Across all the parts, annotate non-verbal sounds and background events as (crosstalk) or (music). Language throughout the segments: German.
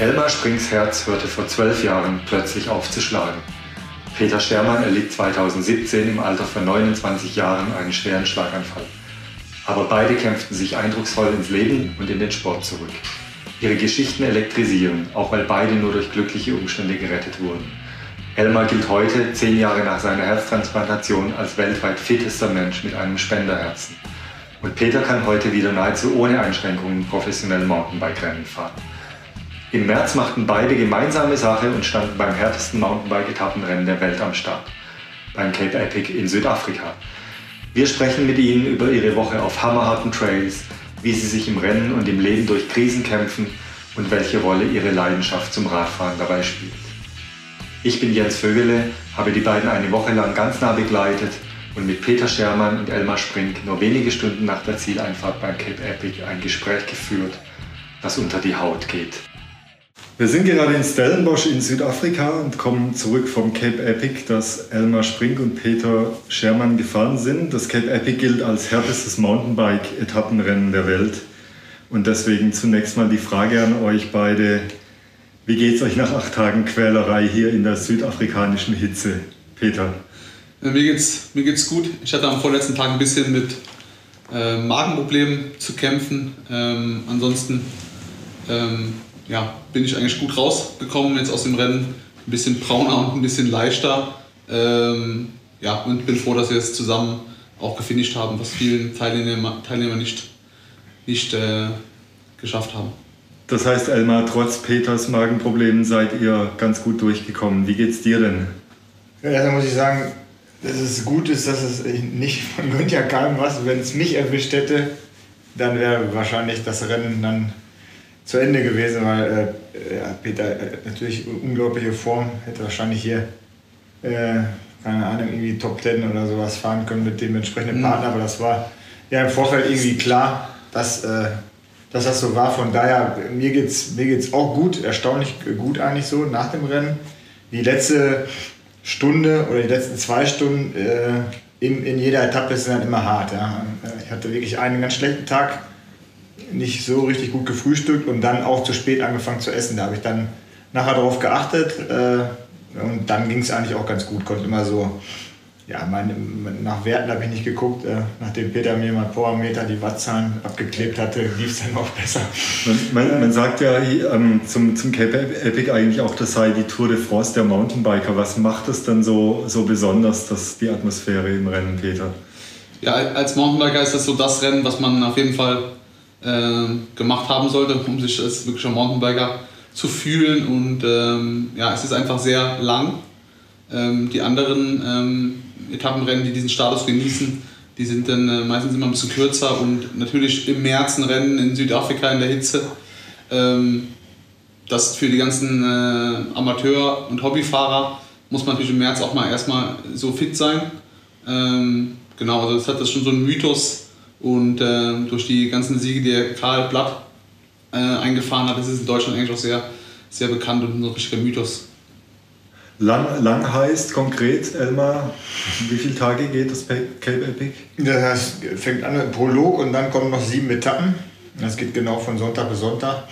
Elmar Springs Herz hörte vor zwölf Jahren plötzlich auf zu schlagen. Peter Schermann erlitt 2017 im Alter von 29 Jahren einen schweren Schlaganfall. Aber beide kämpften sich eindrucksvoll ins Leben und in den Sport zurück. Ihre Geschichten elektrisieren, auch weil beide nur durch glückliche Umstände gerettet wurden. Elmar gilt heute, zehn Jahre nach seiner Herztransplantation, als weltweit fittester Mensch mit einem Spenderherzen. Und Peter kann heute wieder nahezu ohne Einschränkungen professionell Mountainbike-Rennen fahren. Im März machten beide gemeinsame Sache und standen beim härtesten Mountainbike-Etappenrennen der Welt am Start, beim Cape Epic in Südafrika. Wir sprechen mit ihnen über ihre Woche auf hammerharten Trails, wie sie sich im Rennen und im Leben durch Krisen kämpfen und welche Rolle ihre Leidenschaft zum Radfahren dabei spielt. Ich bin Jens Vögele, habe die beiden eine Woche lang ganz nah begleitet und mit Peter Schermann und Elmar Sprink nur wenige Stunden nach der Zieleinfahrt beim Cape Epic ein Gespräch geführt, das unter die Haut geht. Wir sind gerade in Stellenbosch in Südafrika und kommen zurück vom Cape Epic, das Elmar Sprink und Peter Schermann gefahren sind. Das Cape Epic gilt als härtestes Mountainbike-Etappenrennen der Welt. Und deswegen zunächst mal die Frage an euch beide. Wie geht es euch nach acht Tagen Quälerei hier in der südafrikanischen Hitze? Peter? Mir geht's, mir geht's gut. Ich hatte am vorletzten Tag ein bisschen mit äh, Magenproblemen zu kämpfen. Ähm, ansonsten ähm, ja, bin ich eigentlich gut rausgekommen jetzt aus dem Rennen. Ein bisschen brauner und ein bisschen leichter. Ähm, ja, und bin froh, dass wir es zusammen auch gefinisht haben, was vielen Teilnehmer, Teilnehmer nicht, nicht äh, geschafft haben. Das heißt, Elmar, trotz Peters Magenproblemen seid ihr ganz gut durchgekommen. Wie geht's dir denn? Ja, da muss ich sagen, dass es gut ist, dass es nicht von Günther kam was. Wenn es mich erwischt hätte, dann wäre wahrscheinlich das Rennen dann zu Ende gewesen, weil äh, ja, Peter äh, natürlich unglaubliche Form, hätte wahrscheinlich hier, äh, keine Ahnung, irgendwie Top Ten oder sowas fahren können mit dem entsprechenden mhm. Partner, aber das war ja im Vorfeld irgendwie klar, dass, äh, dass das so war. Von daher, mir geht es mir geht's auch gut, erstaunlich gut eigentlich so nach dem Rennen. Die letzte Stunde oder die letzten zwei Stunden äh, in, in jeder Etappe sind dann immer hart. Ja. Ich hatte wirklich einen ganz schlechten Tag nicht so richtig gut gefrühstückt und dann auch zu spät angefangen zu essen. Da habe ich dann nachher darauf geachtet äh, und dann ging es eigentlich auch ganz gut. Konnte immer so, ja, meine, nach Werten habe ich nicht geguckt. Äh, nachdem Peter mir mal Powermeter die Wattzahlen abgeklebt hatte, lief es dann auch besser. Man, man, man sagt ja ähm, zum, zum Cape Epic eigentlich auch, das sei die Tour de France der Mountainbiker. Was macht es dann so, so besonders, dass die Atmosphäre im Rennen, Peter? Ja, als Mountainbiker ist das so das Rennen, was man auf jeden Fall äh, gemacht haben sollte, um sich als wirklicher Mountainbiker zu fühlen. Und ähm, ja, es ist einfach sehr lang. Ähm, die anderen ähm, Etappenrennen, die diesen Status genießen, die sind dann äh, meistens immer ein bisschen kürzer und natürlich im März ein Rennen in Südafrika in der Hitze. Ähm, das für die ganzen äh, Amateur- und Hobbyfahrer muss man natürlich im März auch mal erstmal so fit sein. Ähm, genau, also das hat das schon so einen Mythos, und äh, durch die ganzen Siege, die Karl Blatt äh, eingefahren hat, ist es in Deutschland eigentlich auch sehr, sehr bekannt und ein richtiger Mythos. Lang, lang heißt konkret, Elmar, wie viele Tage geht das Cape Epic? Das fängt an mit Prolog und dann kommen noch sieben Etappen. Das geht genau von Sonntag bis Sonntag.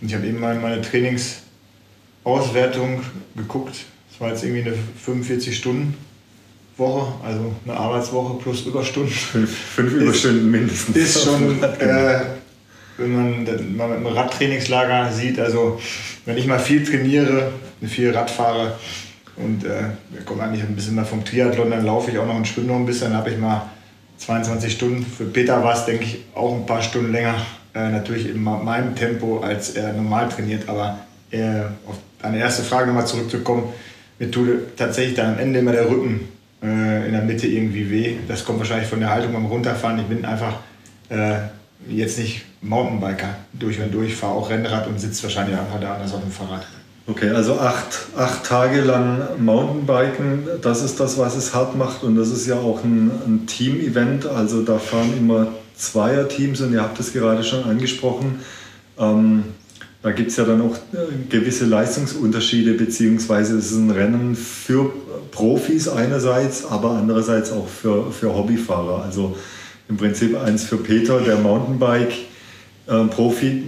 Und ich habe eben mal meine Trainingsauswertung geguckt. Das war jetzt irgendwie eine 45 Stunden Woche, also eine Arbeitswoche plus Überstunden. Fünf, fünf ist, Überstunden mindestens. Ist schon, (laughs) äh, wenn man mal mit einem Radtrainingslager sieht, also wenn ich mal viel trainiere, viel Rad fahre und äh, komme eigentlich ein bisschen mal vom Triathlon, dann laufe ich auch noch und schwimme noch ein bisschen, dann habe ich mal 22 Stunden. Für Peter war es, denke ich, auch ein paar Stunden länger. Äh, natürlich in meinem Tempo, als er normal trainiert, aber äh, auf deine erste Frage nochmal zurückzukommen, mir tut tatsächlich dann am Ende immer der Rücken äh, in der Mitte irgendwie weh. Das kommt wahrscheinlich von der Haltung beim Runterfahren. Ich bin einfach äh, jetzt nicht Mountainbiker durch und durch, fahre auch Rennrad und sitze wahrscheinlich einfach da anders auf dem Fahrrad. Okay, also acht, acht Tage lang Mountainbiken, das ist das, was es hart macht und das ist ja auch ein, ein Team-Event, also da fahren immer Zweierteams und ihr habt es gerade schon angesprochen. Ähm, da gibt es ja dann auch äh, gewisse Leistungsunterschiede, beziehungsweise es ist ein Rennen für Profis einerseits, aber andererseits auch für, für Hobbyfahrer. Also im Prinzip eins für Peter, der Mountainbike-Profi,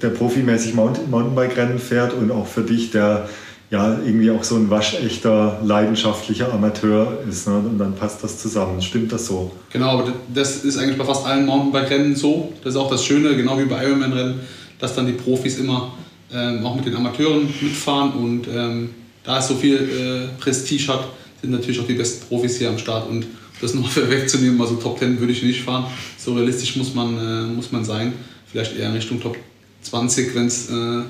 der profimäßig Mountainbike-Rennen fährt und auch für dich, der ja irgendwie auch so ein waschechter, leidenschaftlicher Amateur ist. Ne? Und dann passt das zusammen. Stimmt das so? Genau, aber das ist eigentlich bei fast allen Mountainbike-Rennen so. Das ist auch das Schöne, genau wie bei Ironman-Rennen, dass dann die Profis immer ähm, auch mit den Amateuren mitfahren und ähm, da es so viel äh, Prestige hat, sind natürlich auch die besten Profis hier am Start und das (laughs) noch wegzunehmen, also Top 10 würde ich nicht fahren. So realistisch muss man, äh, muss man sein. Vielleicht eher in Richtung Top 20, wenn es äh,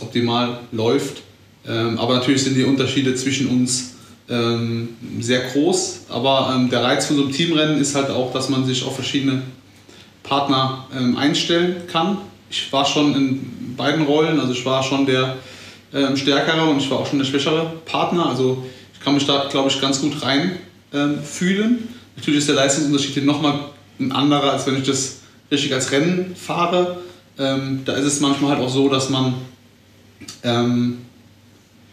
optimal läuft. Ähm, aber natürlich sind die Unterschiede zwischen uns ähm, sehr groß. Aber ähm, der Reiz von so einem Teamrennen ist halt auch, dass man sich auf verschiedene Partner ähm, einstellen kann. Ich war schon in beiden Rollen, also ich war schon der ähm, stärkere und ich war auch schon der schwächere Partner. Also ich kann mich da, glaube ich, ganz gut rein ähm. Natürlich ist der Leistungsunterschied hier nochmal ein anderer, als wenn ich das richtig als Rennen fahre. da ist es manchmal halt auch so, dass man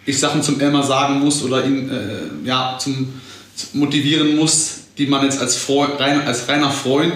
ich Sachen zum Elmar sagen muss oder ihn äh, ja, zum, zum, motivieren muss, die man jetzt als, Freund, rein, als reiner Freund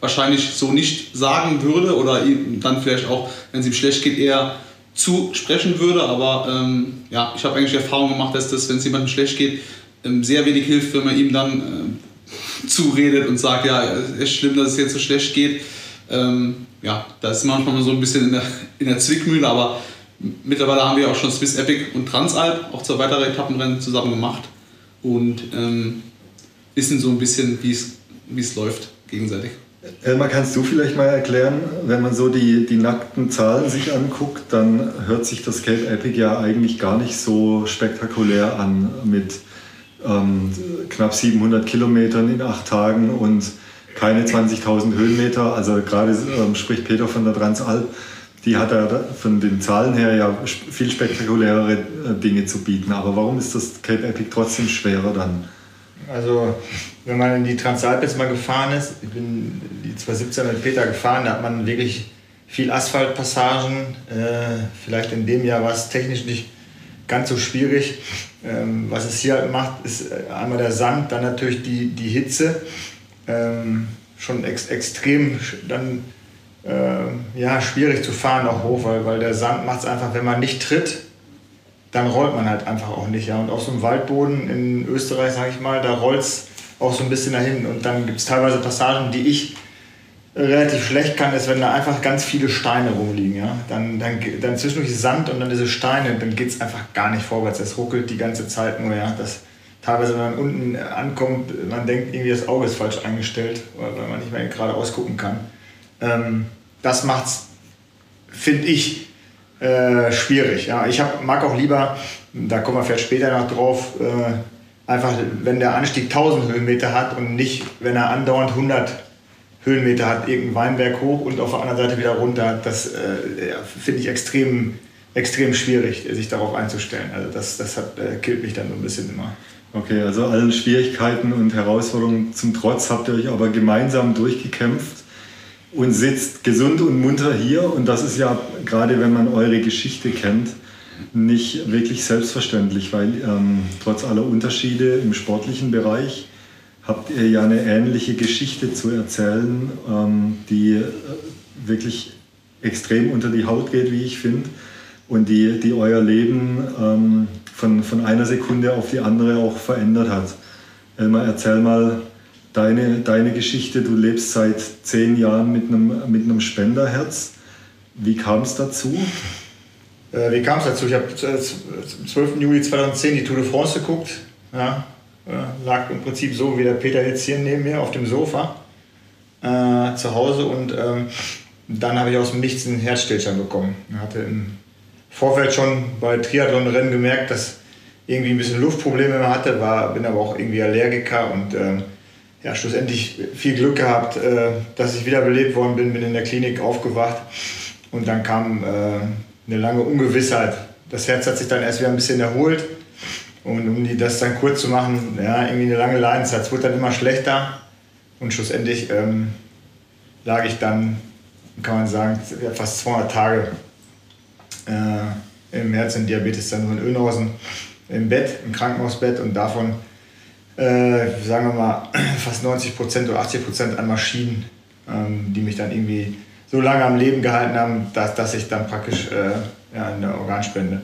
wahrscheinlich so nicht sagen würde oder dann vielleicht auch, wenn es ihm schlecht geht, eher zusprechen würde. Aber ähm, ja, ich habe eigentlich die Erfahrung gemacht, dass das, wenn es jemandem schlecht geht, ähm, sehr wenig hilft, wenn man ihm dann äh, (laughs) zuredet und sagt, ja, es ist schlimm, dass es jetzt so schlecht geht. Ähm, ja, da ist manchmal so ein bisschen in der, in der Zwickmühle, aber Mittlerweile haben wir auch schon Swiss Epic und Transalp, auch zwei weitere Etappenrennen zusammen gemacht und ähm, wissen so ein bisschen, wie es läuft gegenseitig. Elmar, kannst du vielleicht mal erklären, wenn man so die, die nackten Zahlen sich anguckt, dann hört sich das Cape Epic ja eigentlich gar nicht so spektakulär an mit ähm, knapp 700 Kilometern in acht Tagen und keine 20.000 Höhenmeter. Also gerade ähm, spricht Peter von der Transalp die hat ja von den Zahlen her ja viel spektakulärere äh, Dinge zu bieten. Aber warum ist das Cape Epic trotzdem schwerer dann? Also, wenn man in die Transalp jetzt mal gefahren ist, ich bin die 2017 mit Peter gefahren, da hat man wirklich viel Asphaltpassagen. Äh, vielleicht in dem Jahr war es technisch nicht ganz so schwierig. Ähm, was es hier halt macht, ist äh, einmal der Sand, dann natürlich die, die Hitze. Ähm, schon ex extrem dann äh, ja, schwierig zu fahren auch hoch, weil, weil der Sand macht es einfach, wenn man nicht tritt, dann rollt man halt einfach auch nicht. Ja. Und auf so einem Waldboden in Österreich, sage ich mal, da rollt es auch so ein bisschen dahin. Und dann gibt es teilweise Passagen, die ich relativ schlecht kann, ist, wenn da einfach ganz viele Steine rumliegen. Ja? Dann, dann, dann zwischendurch Sand und dann diese Steine, dann geht es einfach gar nicht vorwärts. Es ruckelt die ganze Zeit nur. Ja? Das, teilweise, wenn man unten ankommt, man denkt, irgendwie das Auge ist falsch eingestellt, weil man nicht mehr gerade ausgucken kann. Ähm, das macht es, finde ich, äh, schwierig. Ja. Ich hab, mag auch lieber, da kommen wir vielleicht später noch drauf, äh, einfach, wenn der Anstieg 1000 Höhenmeter hat und nicht, wenn er andauernd 100 Höhenmeter hat, irgendein Weinberg hoch und auf der anderen Seite wieder runter. Das äh, finde ich extrem, extrem schwierig, sich darauf einzustellen. Also das, das hat, äh, killt mich dann so ein bisschen immer. Okay, also allen Schwierigkeiten und Herausforderungen zum Trotz habt ihr euch aber gemeinsam durchgekämpft und sitzt gesund und munter hier. Und das ist ja, gerade wenn man eure Geschichte kennt, nicht wirklich selbstverständlich, weil ähm, trotz aller Unterschiede im sportlichen Bereich habt ihr ja eine ähnliche Geschichte zu erzählen, ähm, die äh, wirklich extrem unter die Haut geht, wie ich finde, und die, die euer Leben ähm, von, von einer Sekunde auf die andere auch verändert hat. Elmar, erzähl mal, deine, deine Geschichte. Du lebst seit zehn Jahren mit einem, mit einem Spenderherz. Wie kam es dazu? Äh, wie kam es dazu? Ich habe am 12. Juli 2010 die Tour de France geguckt. Ja, äh, lag im Prinzip so wie der Peter jetzt hier neben mir auf dem Sofa äh, zu Hause und ähm, dann habe ich aus dem Nichts einen Herzstillstand bekommen. Ich hatte im Vorfeld schon bei Triathlon-Rennen gemerkt, dass irgendwie ein bisschen Luftprobleme hatte, war, bin aber auch irgendwie Allergiker und ähm, ja, schlussendlich viel Glück gehabt, äh, dass ich wiederbelebt worden bin, bin in der Klinik aufgewacht und dann kam äh, eine lange Ungewissheit. Das Herz hat sich dann erst wieder ein bisschen erholt und um das dann kurz zu machen, ja, irgendwie eine lange Leidenszeit. Es wurde dann immer schlechter und schlussendlich ähm, lag ich dann, kann man sagen, fast 200 Tage äh, im Herzendiabetes dann nur in Önhausen im Bett, im Krankenhausbett und davon äh, sagen wir mal, fast 90 Prozent oder 80 Prozent an Maschinen, ähm, die mich dann irgendwie so lange am Leben gehalten haben, dass, dass ich dann praktisch äh, ja, in der Organspende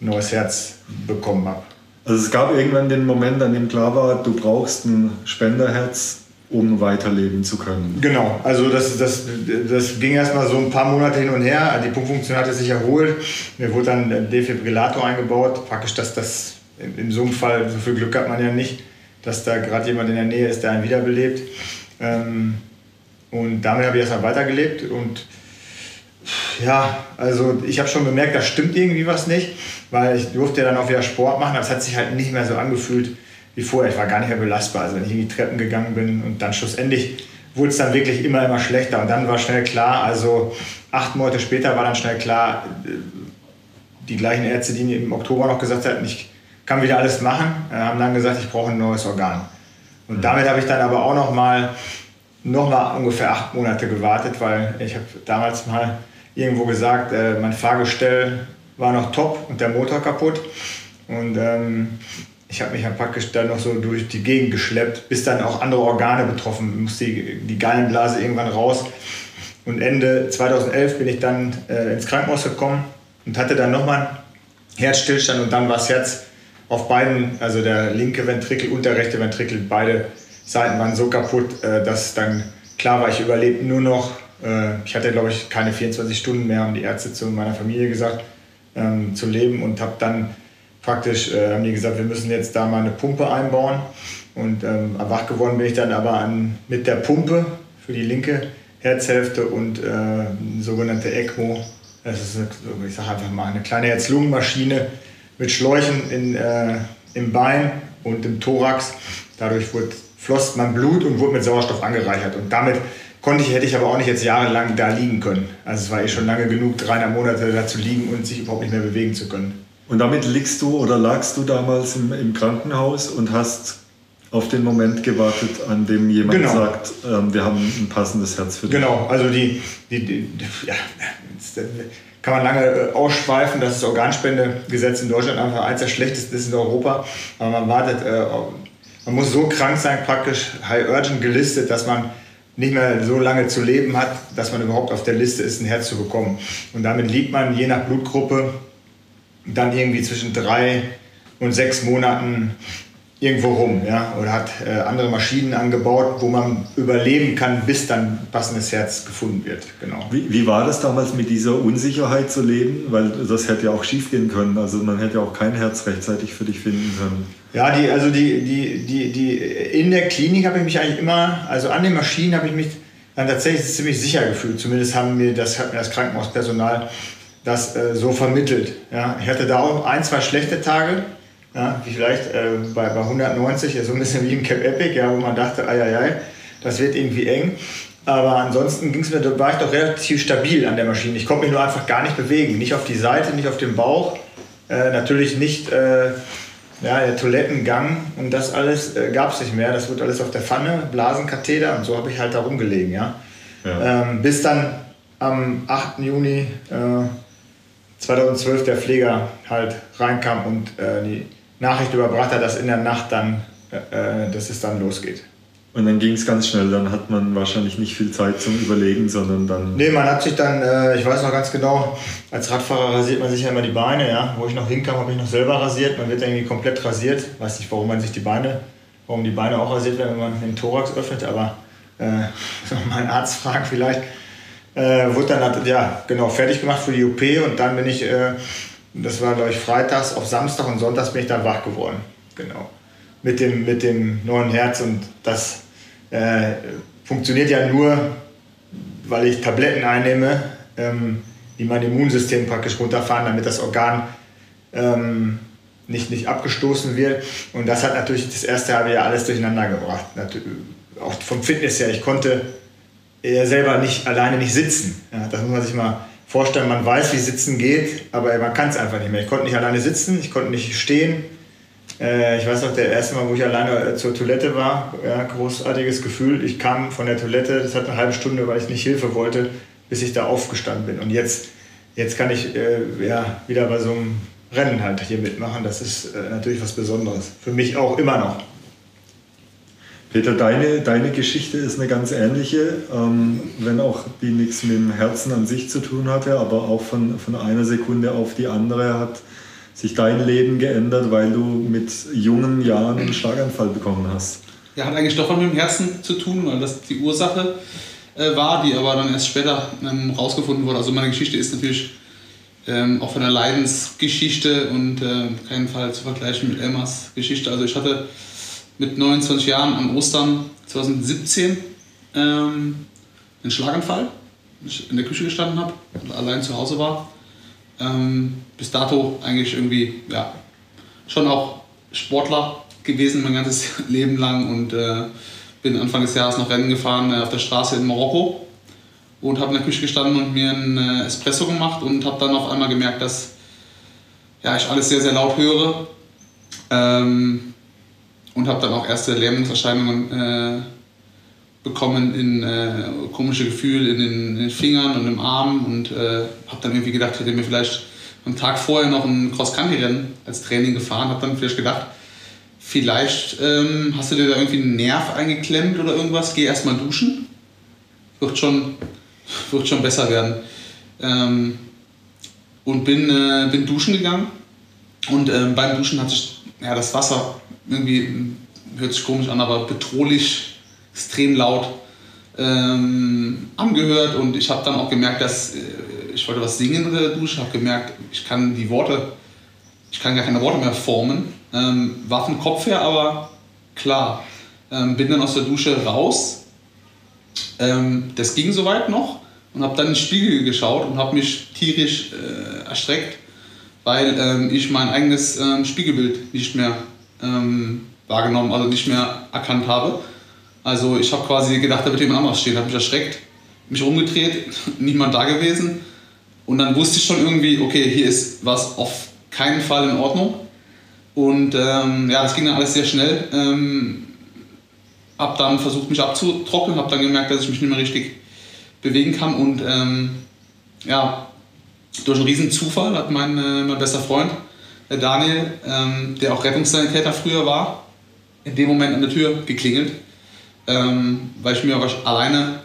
ein neues Herz bekommen habe. Also es gab irgendwann den Moment, an dem klar war, du brauchst ein Spenderherz, um weiterleben zu können. Genau, also das, das, das ging erstmal so ein paar Monate hin und her. Die Pumpfunktion hatte sich erholt. Mir wurde dann ein Defibrillator eingebaut. Praktisch, dass das in so einem Fall, so viel Glück hat man ja nicht, dass da gerade jemand in der Nähe ist, der einen wiederbelebt. Ähm, und damit habe ich erstmal weitergelebt. Und ja, also ich habe schon gemerkt, da stimmt irgendwie was nicht, weil ich durfte ja dann auch wieder Sport machen. Das hat sich halt nicht mehr so angefühlt wie vorher. Ich war gar nicht mehr belastbar. Also wenn ich in die Treppen gegangen bin und dann schlussendlich wurde es dann wirklich immer, immer schlechter. Und dann war schnell klar, also acht Monate später war dann schnell klar, äh, die gleichen Ärzte, die im Oktober noch gesagt hatten, ich kann wieder alles machen, äh, haben dann gesagt, ich brauche ein neues Organ. Und mhm. damit habe ich dann aber auch noch mal, noch mal ungefähr acht Monate gewartet, weil ich habe damals mal irgendwo gesagt, äh, mein Fahrgestell war noch top und der Motor kaputt. Und ähm, ich habe mich praktisch dann noch so durch die Gegend geschleppt, bis dann auch andere Organe betroffen, musste die, die Gallenblase irgendwann raus. Und Ende 2011 bin ich dann äh, ins Krankenhaus gekommen und hatte dann nochmal einen Herzstillstand und dann war das Herz auf beiden, also der linke Ventrikel und der rechte Ventrikel, beide Seiten waren so kaputt, äh, dass dann klar war, ich überlebe nur noch. Äh, ich hatte, glaube ich, keine 24 Stunden mehr, haben die Ärzte zu meiner Familie gesagt, ähm, zu leben und habe dann praktisch äh, haben die gesagt, wir müssen jetzt da mal eine Pumpe einbauen. Und ähm, wach geworden bin ich dann aber an, mit der Pumpe für die linke Herzhälfte und äh, sogenannte ECMO. Das ist, eine, ich sage einfach mal, eine kleine Herz-Lungen-Maschine mit Schläuchen in, äh, im Bein und im Thorax. Dadurch wurde, floss mein Blut und wurde mit Sauerstoff angereichert. Und damit konnte ich, hätte ich aber auch nicht jetzt jahrelang da liegen können. Also es war eh schon lange genug, dreieinhalb Monate da zu liegen und sich überhaupt nicht mehr bewegen zu können. Und damit liegst du oder lagst du damals im, im Krankenhaus und hast auf den Moment gewartet, an dem jemand genau. sagt, ähm, wir haben ein passendes Herz für dich. Genau, also die, die, die, ja, kann man lange äh, ausschweifen, dass das Organspendegesetz in Deutschland einfach eins der schlechtesten ist in Europa. Aber man wartet, äh, man muss so krank sein, praktisch High Urgent gelistet, dass man nicht mehr so lange zu leben hat, dass man überhaupt auf der Liste ist, ein Herz zu bekommen. Und damit liegt man je nach Blutgruppe dann irgendwie zwischen drei und sechs Monaten irgendwo rum ja, oder hat äh, andere Maschinen angebaut, wo man überleben kann, bis dann passendes Herz gefunden wird. Genau. Wie, wie war das damals mit dieser Unsicherheit zu leben? Weil das hätte ja auch schief gehen können. Also man hätte ja auch kein Herz rechtzeitig für dich finden können. Ja, die, also die, die, die, die, in der Klinik habe ich mich eigentlich immer, also an den Maschinen habe ich mich dann tatsächlich ziemlich sicher gefühlt. Zumindest haben mir das, hat mir das Krankenhauspersonal das äh, so vermittelt. Ja. Ich hatte da auch ein, zwei schlechte Tage, ja, wie vielleicht äh, bei, bei 190, so ein bisschen wie im Cap Epic, ja, wo man dachte, ei, ei, ei, das wird irgendwie eng. Aber ansonsten ging's mir, war ich doch relativ stabil an der Maschine. Ich konnte mich nur einfach gar nicht bewegen. Nicht auf die Seite, nicht auf den Bauch. Äh, natürlich nicht äh, ja, der Toilettengang und das alles äh, gab es nicht mehr. Das wird alles auf der Pfanne, Blasenkatheter und so habe ich halt da rumgelegen. Ja? ja. Ähm, bis dann am 8. Juni äh, 2012 der Pfleger halt reinkam und äh, die Nachricht überbracht hat, dass in der Nacht dann, äh, dass es dann losgeht. Und dann ging es ganz schnell, dann hat man wahrscheinlich nicht viel Zeit zum Überlegen, sondern dann. Nee, man hat sich dann, äh, ich weiß noch ganz genau, als Radfahrer rasiert man sich ja immer die Beine, ja. Wo ich noch hinkam, habe ich noch selber rasiert. Man wird dann irgendwie komplett rasiert. Weiß nicht, warum man sich die Beine, warum die Beine auch rasiert werden, wenn man den Thorax öffnet, aber äh, (laughs) mal einen Arzt fragen vielleicht. Äh, wurde dann ja, genau, fertig gemacht für die OP und dann bin ich, äh, das war glaube ich freitags, auf Samstag und Sonntags bin ich dann wach geworden. Genau. Mit dem, mit dem neuen Herz und das äh, funktioniert ja nur, weil ich Tabletten einnehme, ähm, die mein Immunsystem praktisch runterfahren, damit das Organ ähm, nicht, nicht abgestoßen wird. Und das hat natürlich das erste halbe Jahr alles durcheinander gebracht. Auch vom Fitness her. Ich konnte er selber nicht alleine nicht sitzen. Ja, das muss man sich mal vorstellen. Man weiß, wie Sitzen geht, aber man kann es einfach nicht mehr. Ich konnte nicht alleine sitzen, ich konnte nicht stehen. Äh, ich weiß noch, der erste Mal, wo ich alleine äh, zur Toilette war, ja, großartiges Gefühl. Ich kam von der Toilette, das hat eine halbe Stunde, weil ich nicht Hilfe wollte, bis ich da aufgestanden bin. Und jetzt, jetzt kann ich äh, ja, wieder bei so einem Rennen halt hier mitmachen. Das ist äh, natürlich was Besonderes. Für mich auch immer noch. Peter, deine, deine Geschichte ist eine ganz ähnliche, ähm, wenn auch die nichts mit dem Herzen an sich zu tun hatte, aber auch von, von einer Sekunde auf die andere hat sich dein Leben geändert, weil du mit jungen Jahren einen Schlaganfall bekommen hast. Ja, hat eigentlich doch was mit dem Herzen zu tun, weil das die Ursache äh, war, die aber dann erst später ähm, rausgefunden wurde. Also meine Geschichte ist natürlich ähm, auch von der Leidensgeschichte und äh, keinen Fall zu vergleichen mit Elmas Geschichte. Also ich hatte mit 29 Jahren an Ostern 2017 ähm, einen Schlaganfall, ich in der Küche gestanden habe und allein zu Hause war. Ähm, bis dato eigentlich irgendwie, ja, schon auch Sportler gewesen mein ganzes (laughs) Leben lang und äh, bin Anfang des Jahres noch Rennen gefahren äh, auf der Straße in Marokko und habe in der Küche gestanden und mir einen äh, Espresso gemacht und habe dann auf einmal gemerkt, dass ja, ich alles sehr, sehr laut höre ähm, und habe dann auch erste Lähmungserscheinungen äh, bekommen in äh, komische Gefühle in den, in den, Fingern und im Arm und äh, habe dann irgendwie gedacht, hätte mir vielleicht am Tag vorher noch ein Cross-Country-Rennen als Training gefahren, habe dann vielleicht gedacht, vielleicht ähm, hast du dir da irgendwie einen Nerv eingeklemmt oder irgendwas, geh erstmal duschen, wird schon, wird schon besser werden. Ähm, und bin, äh, bin duschen gegangen und ähm, beim Duschen hat sich ja, das Wasser irgendwie, hört sich komisch an, aber bedrohlich extrem laut ähm, angehört und ich habe dann auch gemerkt, dass äh, ich wollte was singen in der Dusche, habe gemerkt, ich kann die Worte, ich kann gar keine Worte mehr formen. Ähm, war vom Kopf her aber klar. Ähm, bin dann aus der Dusche raus. Ähm, das ging soweit noch und habe dann in den Spiegel geschaut und habe mich tierisch äh, erstreckt, weil ähm, ich mein eigenes ähm, Spiegelbild nicht mehr ähm, wahrgenommen, also nicht mehr erkannt habe also ich habe quasi gedacht, da wird jemand anderes stehen, habe mich erschreckt, mich umgedreht, (laughs) niemand da gewesen. Und dann wusste ich schon irgendwie, okay, hier ist was auf keinen Fall in Ordnung. Und ähm, ja, das ging dann alles sehr schnell. Ähm, habe dann versucht, mich abzutrocknen, habe dann gemerkt, dass ich mich nicht mehr richtig bewegen kann. Und ähm, ja, durch einen riesen Zufall hat mein, äh, mein bester Freund, der Daniel, ähm, der auch Rettungssanitäter früher war, in dem Moment an der Tür geklingelt ähm, weil ich mir aber alleine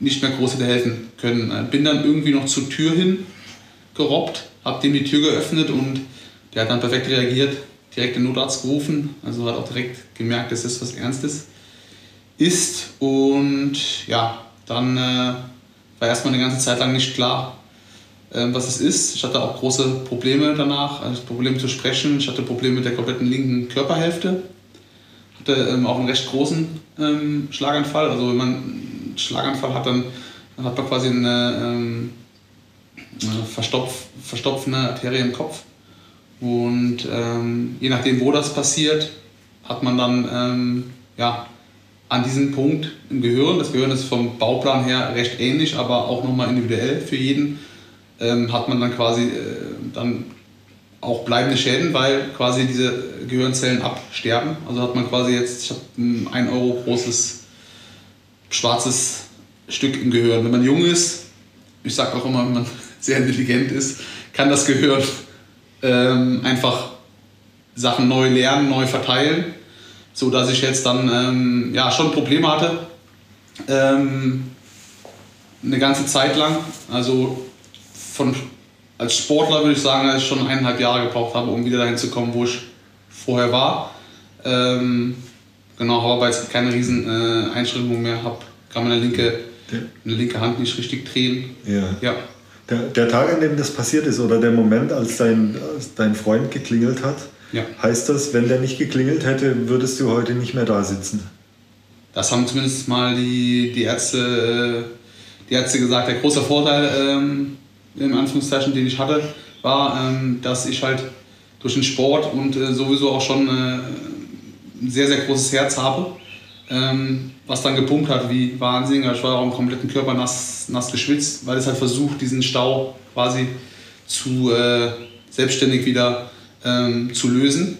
nicht mehr groß hätte helfen können. Äh, bin dann irgendwie noch zur Tür hin gerobbt, habe dem die Tür geöffnet und der hat dann perfekt reagiert, direkt den Notarzt gerufen, also hat auch direkt gemerkt, dass das was Ernstes ist und ja, dann äh, war erstmal eine ganze Zeit lang nicht klar, äh, was es ist. Ich hatte auch große Probleme danach, also Probleme zu sprechen, ich hatte Probleme mit der kompletten linken Körperhälfte hatte ähm, auch einen recht großen ähm, Schlaganfall. Also wenn man einen Schlaganfall hat, dann, dann hat man quasi eine, ähm, eine verstopf, verstopfende Arterie im Kopf. Und ähm, je nachdem, wo das passiert, hat man dann ähm, ja, an diesem Punkt im Gehirn, das Gehirn ist vom Bauplan her recht ähnlich, aber auch nochmal individuell für jeden, ähm, hat man dann quasi äh, dann auch bleibende Schäden, weil quasi diese Gehirnzellen absterben. Also hat man quasi jetzt, ich habe ein 1 Euro großes schwarzes Stück im Gehirn. Wenn man jung ist, ich sage auch immer, wenn man (laughs) sehr intelligent ist, kann das Gehirn ähm, einfach Sachen neu lernen, neu verteilen, so dass ich jetzt dann ähm, ja, schon Probleme hatte. Ähm, eine ganze Zeit lang, also von als Sportler würde ich sagen, dass ich schon eineinhalb Jahre gebraucht habe, um wieder dahin zu kommen, wo ich vorher war. Ähm, genau, habe aber jetzt keine riesen äh, Einschränkungen mehr, habe kann meine linke, eine linke Hand nicht richtig drehen. Ja. ja. Der, der, Tag, an dem das passiert ist oder der Moment, als dein, als dein Freund geklingelt hat, ja. heißt das, wenn der nicht geklingelt hätte, würdest du heute nicht mehr da sitzen? Das haben zumindest mal die, die, Ärzte, äh, die Ärzte gesagt. Der große Vorteil ähm, in Anführungszeichen, den ich hatte, war, ähm, dass ich halt durch den Sport und äh, sowieso auch schon äh, ein sehr, sehr großes Herz habe, ähm, was dann gepumpt hat wie Wahnsinn. Ich war auch im kompletten Körper nass, nass geschwitzt, weil es halt versucht, diesen Stau quasi zu äh, selbstständig wieder ähm, zu lösen.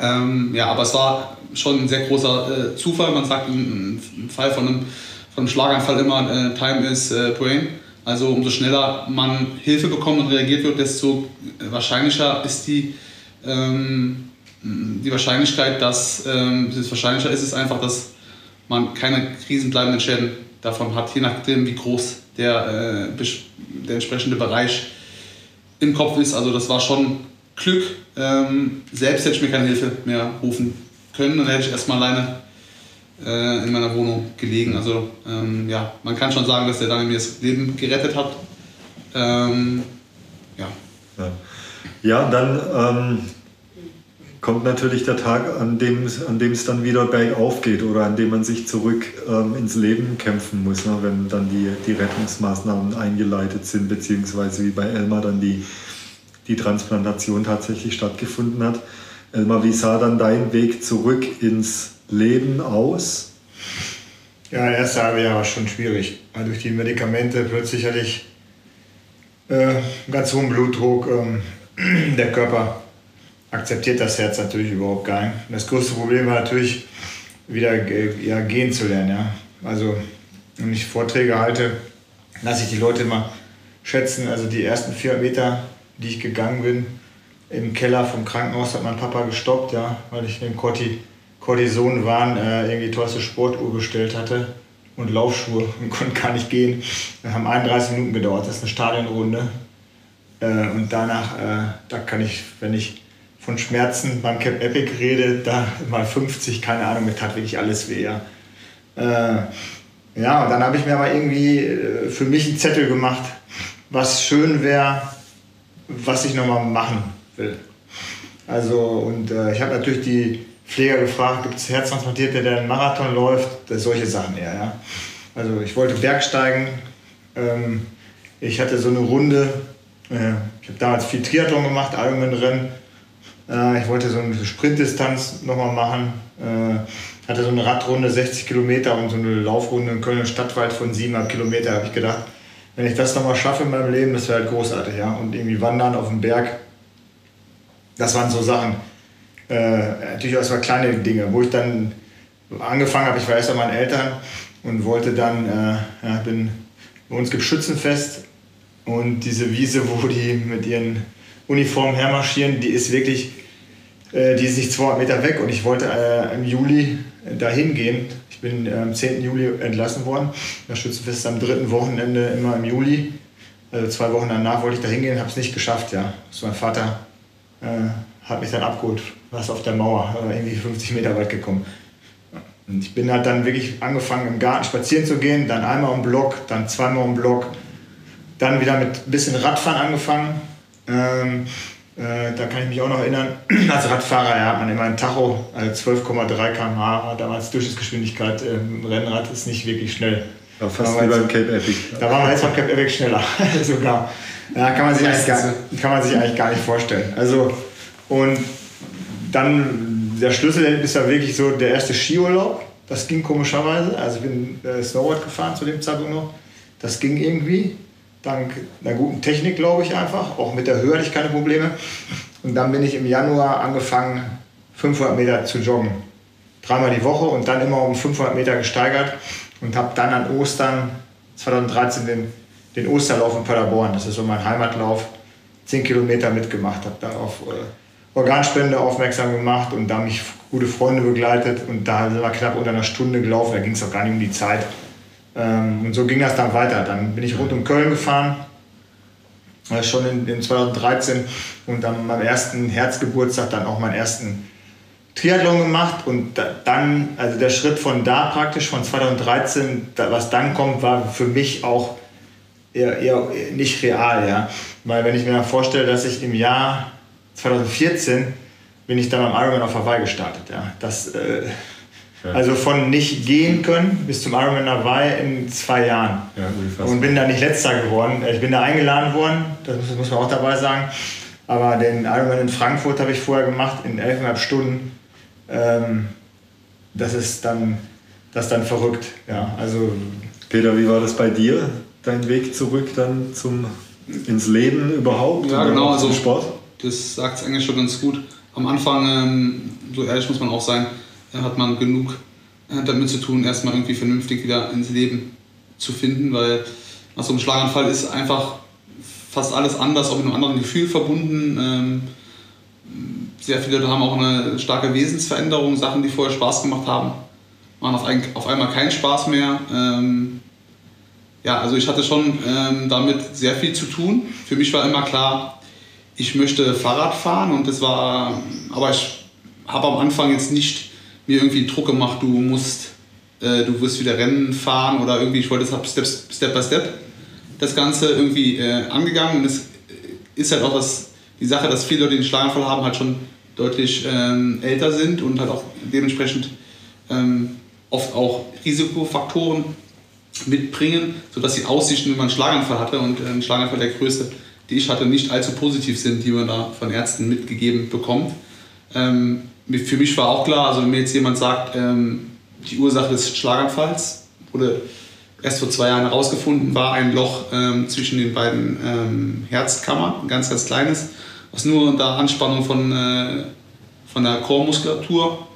Ähm, ja, aber es war schon ein sehr großer äh, Zufall. Man sagt im, Fall von einem, von einem Schlaganfall immer, äh, Time is äh, brain. Also umso schneller man Hilfe bekommt und reagiert wird, desto wahrscheinlicher ist die, ähm, die Wahrscheinlichkeit, dass ähm, es wahrscheinlicher ist, ist einfach, dass man keine krisenbleibenden Schäden davon hat, je nachdem, wie groß der, äh, der entsprechende Bereich im Kopf ist. Also das war schon Glück. Ähm, selbst hätte ich mir keine Hilfe mehr rufen können, dann hätte ich erstmal alleine äh, in meiner Wohnung gelegen. Also ähm, ja, man kann schon sagen, dass er dann mir das Leben gerettet hat. Ähm, ja. ja. Ja, dann ähm, kommt natürlich der Tag, an dem, an dem es dann wieder bergauf geht oder an dem man sich zurück ähm, ins Leben kämpfen muss, ne, wenn dann die, die Rettungsmaßnahmen eingeleitet sind, beziehungsweise wie bei Elmar dann die, die Transplantation tatsächlich stattgefunden hat. Elmar, wie sah dann dein Weg zurück ins Leben aus? Ja, erste halbe Jahr war schon schwierig. Weil durch die Medikamente plötzlich hatte ich äh, ganz hohen Blutdruck. Ähm, (clears throat) der Körper akzeptiert das Herz natürlich überhaupt gar nicht. Das größte Problem war natürlich, wieder ja, gehen zu lernen. Ja. Also, wenn ich Vorträge halte, lasse ich die Leute mal schätzen. Also, die ersten vier Meter, die ich gegangen bin, im Keller vom Krankenhaus hat mein Papa gestoppt, ja, weil ich den Corti, Cortison waren, äh, irgendwie teuerste Sportuhr bestellt hatte und Laufschuhe (laughs) und konnte gar nicht gehen. Wir haben 31 Minuten gedauert, das ist eine Stadionrunde. Äh, und danach, äh, da kann ich, wenn ich von Schmerzen beim Cap Epic rede, da mal 50, keine Ahnung, mir tat wirklich alles weh. Ja, äh, ja und dann habe ich mir aber irgendwie äh, für mich einen Zettel gemacht, was schön wäre, was ich nochmal machen will. Also, und äh, ich habe natürlich die Pfleger gefragt, gibt es Herztransplantierte, der einen Marathon läuft, das solche Sachen eher. Ja. Also ich wollte Bergsteigen, ähm, ich hatte so eine Runde, äh, ich habe damals viel Triathlon gemacht, Ironman-Rennen, äh, ich wollte so eine Sprintdistanz nochmal machen, äh, hatte so eine Radrunde 60 Kilometer und so eine Laufrunde in Köln Stadtwald von 700 Kilometer, habe ich gedacht, wenn ich das nochmal schaffe in meinem Leben, das wäre halt großartig, ja. Und irgendwie wandern auf dem Berg, das waren so Sachen. Äh, natürlich auch so kleine Dinge, wo ich dann angefangen habe, ich war erst bei meinen Eltern und wollte dann, äh, ja, bin, bei uns gibt Schützenfest und diese Wiese, wo die mit ihren Uniformen hermarschieren, die ist wirklich, äh, die ist nicht 200 Meter weg und ich wollte äh, im Juli dahin gehen. Ich bin äh, am 10. Juli entlassen worden. Das Schützenfest ist am dritten Wochenende immer im Juli. Also zwei Wochen danach wollte ich da hingehen, habe es nicht geschafft. Ja. So mein Vater äh, hat mich dann abgeholt, was auf der Mauer, äh, irgendwie 50 Meter weit gekommen. Und ich bin halt dann wirklich angefangen im Garten spazieren zu gehen, dann einmal um Block, dann zweimal um Block, dann wieder mit ein bisschen Radfahren angefangen. Ähm, äh, da kann ich mich auch noch erinnern, (clears throat) als Radfahrer ja, hat man immer ein Tacho, also 12,3 km/h, damals Durchschnittsgeschwindigkeit äh, im Rennrad ist nicht wirklich schnell. Ja, fast wie beim Cape Epic. Da waren wir jetzt beim Cape Epic schneller, (laughs) sogar. Ja, kann man, sich eigentlich gar, kann man sich eigentlich gar nicht vorstellen. Also, und dann der Schlüssel ist ja wirklich so der erste Skiurlaub. Das ging komischerweise. Also ich bin äh, Snowboard gefahren zu dem Zeitpunkt noch. Das ging irgendwie. Dank einer guten Technik, glaube ich einfach. Auch mit der Höhe hatte ich keine Probleme. Und dann bin ich im Januar angefangen, 500 Meter zu joggen. Dreimal die Woche und dann immer um 500 Meter gesteigert. Und habe dann an Ostern 2013 den den Osterlauf in Paderborn. Das ist so mein Heimatlauf. Zehn Kilometer mitgemacht, habe da auf äh, Organspende aufmerksam gemacht und da mich gute Freunde begleitet und da sind wir knapp unter einer Stunde gelaufen. Da ging es auch gar nicht um die Zeit. Ähm, und so ging das dann weiter. Dann bin ich rund um Köln gefahren, äh, schon in, in 2013 und dann beim ersten Herzgeburtstag dann auch meinen ersten Triathlon gemacht und dann, also der Schritt von da praktisch, von 2013, was dann kommt, war für mich auch eher, eher nicht real, ja. Weil wenn ich mir vorstelle, dass ich im Jahr 2014 bin ich dann am Ironman auf Hawaii gestartet, ja. Das, äh, also von nicht gehen können bis zum Ironman Hawaii in zwei Jahren. Ja, und bin da nicht letzter geworden. Ich bin da eingeladen worden, das muss, muss man auch dabei sagen. Aber den Ironman in Frankfurt habe ich vorher gemacht in elfeinhalb Stunden. Ähm, das ist dann, das ist dann verrückt. Ja, also Peter, wie war das bei dir? dein Weg zurück dann zum, ins Leben überhaupt? Ja, genau, also Sport? Das sagt es eigentlich schon ganz gut. Am Anfang, ähm, so ehrlich muss man auch sein, äh, hat man genug äh, damit zu tun, erstmal irgendwie vernünftig wieder ins Leben zu finden, weil nach so einem Schlaganfall ist einfach fast alles anders, auch mit einem anderen Gefühl verbunden. Ähm, sehr viele haben auch eine starke Wesensveränderung, Sachen, die vorher Spaß gemacht haben, machen auf, ein, auf einmal keinen Spaß mehr. Ähm, ja, also ich hatte schon ähm, damit sehr viel zu tun. Für mich war immer klar, ich möchte Fahrrad fahren und das war, aber ich habe am Anfang jetzt nicht mir irgendwie Druck gemacht, du musst, äh, du wirst wieder Rennen fahren oder irgendwie, ich wollte das Step, Step by Step das Ganze irgendwie äh, angegangen und es ist halt auch das, die Sache, dass viele Leute, den Schlaganfall haben, halt schon deutlich ähm, älter sind und halt auch dementsprechend ähm, oft auch Risikofaktoren mitbringen, sodass die Aussichten, wenn man einen Schlaganfall hatte und äh, ein Schlaganfall der Größe, die ich hatte, nicht allzu positiv sind, die man da von Ärzten mitgegeben bekommt. Ähm, für mich war auch klar, also wenn mir jetzt jemand sagt, ähm, die Ursache des Schlaganfalls wurde erst vor zwei Jahren herausgefunden, war ein Loch ähm, zwischen den beiden ähm, Herzkammern, ein ganz, ganz kleines, was nur unter Anspannung von, äh, von der Chormuskulatur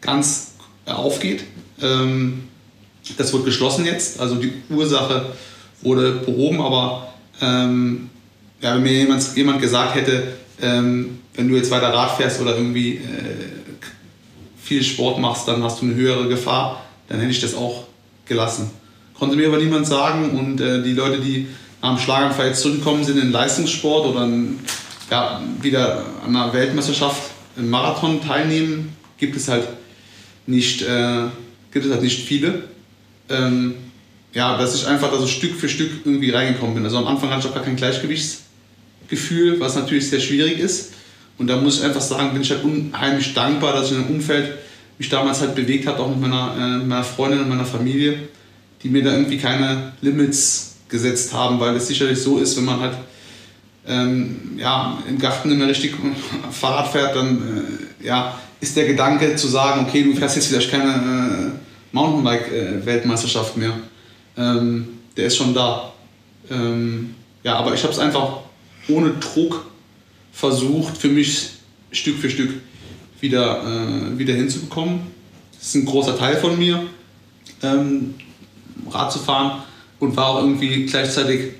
ganz aufgeht. Ähm, das wird geschlossen jetzt, also die Ursache wurde behoben, aber ähm, ja, wenn mir jemand, jemand gesagt hätte, ähm, wenn du jetzt weiter Rad fährst oder irgendwie äh, viel Sport machst, dann hast du eine höhere Gefahr, dann hätte ich das auch gelassen. Konnte mir aber niemand sagen und äh, die Leute, die nach dem Schlaganfall jetzt zurückgekommen sind in Leistungssport oder in, ja, wieder an einer Weltmeisterschaft im Marathon teilnehmen, gibt es halt nicht, äh, gibt es halt nicht viele. Ähm, ja, dass ich einfach also Stück für Stück irgendwie reingekommen bin. Also am Anfang hatte ich auch gar kein Gleichgewichtsgefühl, was natürlich sehr schwierig ist. Und da muss ich einfach sagen, bin ich halt unheimlich dankbar, dass ich in einem Umfeld mich damals halt bewegt habe, auch mit meiner, äh, meiner Freundin und meiner Familie, die mir da irgendwie keine Limits gesetzt haben, weil es sicherlich so ist, wenn man halt ähm, ja, im Garten immer richtig (laughs) Fahrrad fährt, dann äh, ja, ist der Gedanke zu sagen, okay, du fährst jetzt vielleicht keine äh, Mountainbike-Weltmeisterschaft mehr. Ähm, der ist schon da. Ähm, ja, aber ich habe es einfach ohne Druck versucht, für mich Stück für Stück wieder, äh, wieder hinzubekommen. Das ist ein großer Teil von mir, ähm, Rad zu fahren und war auch irgendwie gleichzeitig,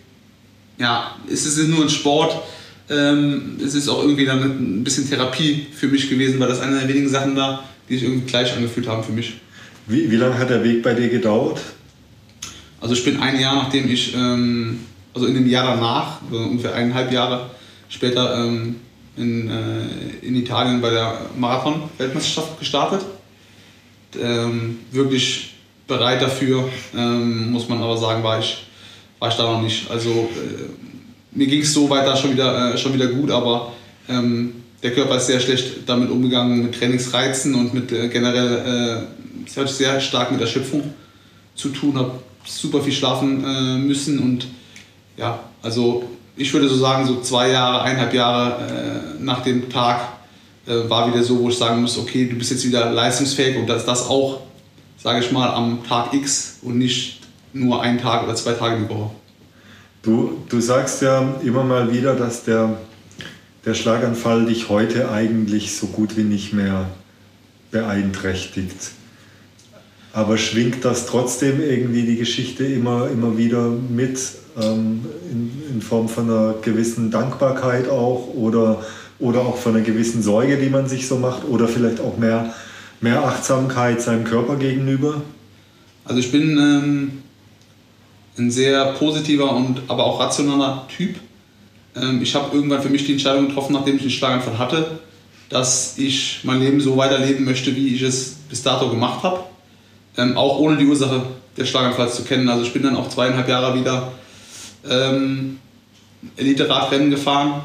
ja, es ist nur ein Sport, ähm, es ist auch irgendwie dann ein bisschen Therapie für mich gewesen, weil das eine der wenigen Sachen war, die sich irgendwie gleich angefühlt haben für mich. Wie, wie lange hat der Weg bei dir gedauert? Also ich bin ein Jahr nachdem ich, ähm, also in dem Jahr danach, also ungefähr eineinhalb Jahre später ähm, in, äh, in Italien bei der Marathon-Weltmeisterschaft gestartet. Ähm, wirklich bereit dafür, ähm, muss man aber sagen, war ich, war ich da noch nicht. Also äh, mir ging es so weiter schon wieder, äh, schon wieder gut, aber ähm, der Körper ist sehr schlecht damit umgegangen mit Trainingsreizen und mit äh, generell äh, hat sehr stark mit Erschöpfung zu tun, habe super viel schlafen äh, müssen und ja, also ich würde so sagen, so zwei Jahre, eineinhalb Jahre äh, nach dem Tag äh, war wieder so, wo ich sagen muss, okay, du bist jetzt wieder leistungsfähig und dass das auch, sage ich mal, am Tag X und nicht nur einen Tag oder zwei Tage die Woche. Du, du sagst ja immer mal wieder, dass der, der Schlaganfall dich heute eigentlich so gut wie nicht mehr beeinträchtigt. Aber schwingt das trotzdem irgendwie die Geschichte immer, immer wieder mit ähm, in, in, Form von einer gewissen Dankbarkeit auch oder, oder auch von einer gewissen Sorge, die man sich so macht oder vielleicht auch mehr, mehr Achtsamkeit seinem Körper gegenüber? Also ich bin ähm, ein sehr positiver und aber auch rationaler Typ. Ähm, ich habe irgendwann für mich die Entscheidung getroffen, nachdem ich einen Schlaganfall hatte, dass ich mein Leben so weiterleben möchte, wie ich es bis dato gemacht habe ähm, auch ohne die Ursache des Schlaganfalls zu kennen. Also ich bin dann auch zweieinhalb Jahre wieder ähm, Elite-Radrennen gefahren,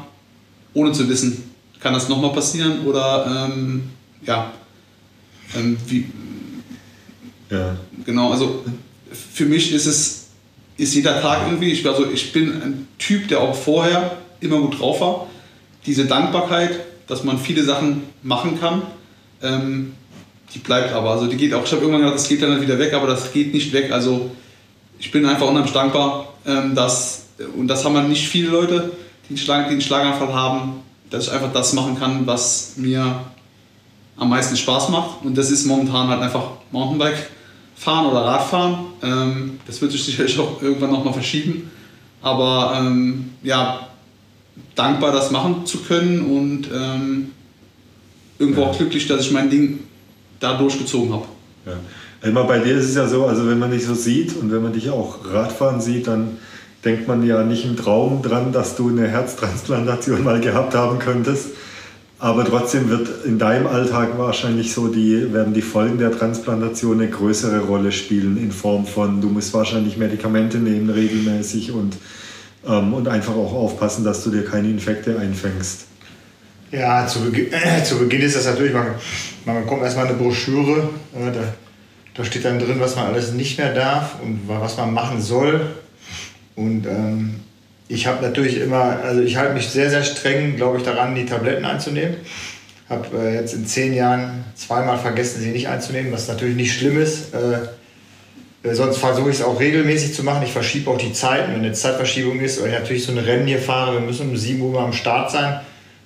ohne zu wissen, kann das nochmal passieren oder ähm, ja, ähm, wie, ja. Genau, also für mich ist es ist jeder Tag irgendwie, ich, also ich bin ein Typ, der auch vorher immer gut drauf war. Diese Dankbarkeit, dass man viele Sachen machen kann, ähm, die bleibt aber. Also die geht auch, ich habe irgendwann gedacht, das geht dann wieder weg, aber das geht nicht weg. Also ich bin einfach unheimlich dankbar, ähm, dass, und das haben halt nicht viele Leute, die einen, Schlag, die einen Schlaganfall haben, dass ich einfach das machen kann, was mir am meisten Spaß macht. Und das ist momentan halt einfach Mountainbike fahren oder Radfahren. Ähm, das wird sich sicherlich auch irgendwann nochmal verschieben. Aber ähm, ja, dankbar, das machen zu können und ähm, irgendwo auch glücklich, dass ich mein Ding da durchgezogen habe. Ja. Immer bei dir ist es ja so, also wenn man dich so sieht und wenn man dich auch Radfahren sieht, dann denkt man ja nicht im Traum dran, dass du eine Herztransplantation mal gehabt haben könntest. Aber trotzdem wird in deinem Alltag wahrscheinlich so die, werden die Folgen der Transplantation eine größere Rolle spielen in Form von, du musst wahrscheinlich Medikamente nehmen regelmäßig und, ähm, und einfach auch aufpassen, dass du dir keine Infekte einfängst. Ja, zu, Beginn, äh, zu Beginn ist das natürlich, man, man bekommt erstmal eine Broschüre, äh, da, da steht dann drin, was man alles nicht mehr darf und was man machen soll. Und ähm, ich habe natürlich immer, also ich halte mich sehr, sehr streng, glaube ich, daran, die Tabletten einzunehmen. Habe äh, jetzt in zehn Jahren zweimal vergessen, sie nicht einzunehmen, was natürlich nicht schlimm ist. Äh, äh sonst versuche ich es auch regelmäßig zu machen. Ich verschiebe auch die Zeiten. Wenn eine Zeitverschiebung ist, oder ich natürlich so ein Rennen hier fahre, wir müssen um 7 Uhr am Start sein,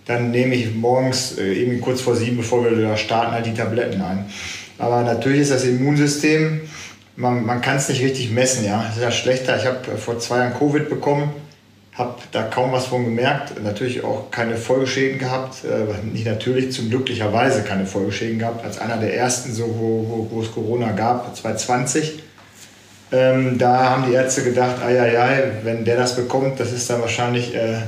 dann nehme ich morgens äh, irgendwie kurz vor 7, bevor wir da starten, halt die Tabletten ein. Aber natürlich ist das Immunsystem, man, man kann es nicht richtig messen. Ja? Das ist ja schlechter. Ich habe äh, vor zwei Jahren Covid bekommen habe da kaum was von gemerkt. Natürlich auch keine Folgeschäden gehabt. Äh, nicht natürlich, zum glücklicherweise keine Folgeschäden gehabt. Als einer der ersten, so, wo, wo, wo es Corona gab, 2020. Ähm, da haben die Ärzte gedacht, ai, ai, ai, wenn der das bekommt, das ist dann wahrscheinlich äh,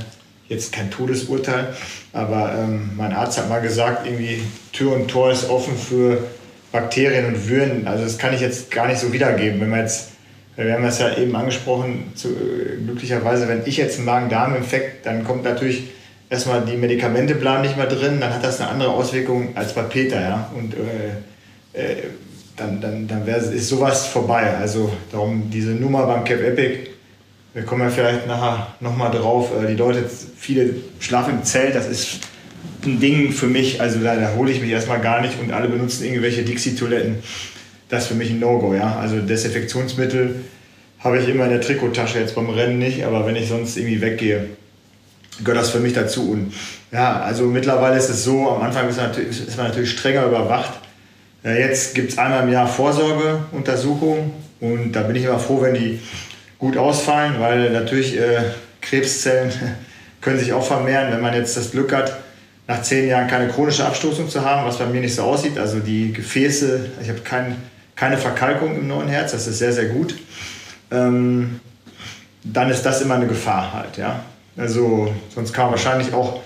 jetzt kein Todesurteil. Aber ähm, mein Arzt hat mal gesagt, irgendwie Tür und Tor ist offen für Bakterien und Würden. Also das kann ich jetzt gar nicht so wiedergeben. Wenn man jetzt wir haben das ja eben angesprochen, zu, glücklicherweise, wenn ich jetzt einen Magen-Darm-Infekt, dann kommt natürlich erstmal die Medikamente bleiben nicht mehr drin, dann hat das eine andere Auswirkung als bei Peter. Ja? Und äh, äh, dann, dann, dann wär, ist sowas vorbei. Also darum diese Nummer beim Cap Epic, wir kommen ja vielleicht nachher nochmal drauf, äh, die Leute, viele schlafen im Zelt, das ist ein Ding für mich, also da, da hole ich mich erstmal gar nicht und alle benutzen irgendwelche Dixie-Toiletten das ist für mich ein No-Go. Ja? Also Desinfektionsmittel habe ich immer in der Trikottasche, jetzt beim Rennen nicht, aber wenn ich sonst irgendwie weggehe, gehört das für mich dazu. Und ja, also mittlerweile ist es so, am Anfang ist man natürlich, ist man natürlich strenger überwacht. Jetzt gibt es einmal im Jahr Vorsorgeuntersuchungen und da bin ich immer froh, wenn die gut ausfallen, weil natürlich äh, Krebszellen (laughs) können sich auch vermehren, wenn man jetzt das Glück hat, nach zehn Jahren keine chronische Abstoßung zu haben, was bei mir nicht so aussieht. Also die Gefäße, ich habe keinen keine Verkalkung im neuen Herz, das ist sehr, sehr gut. Ähm, dann ist das immer eine Gefahr halt, ja. Also sonst kann man wahrscheinlich auch,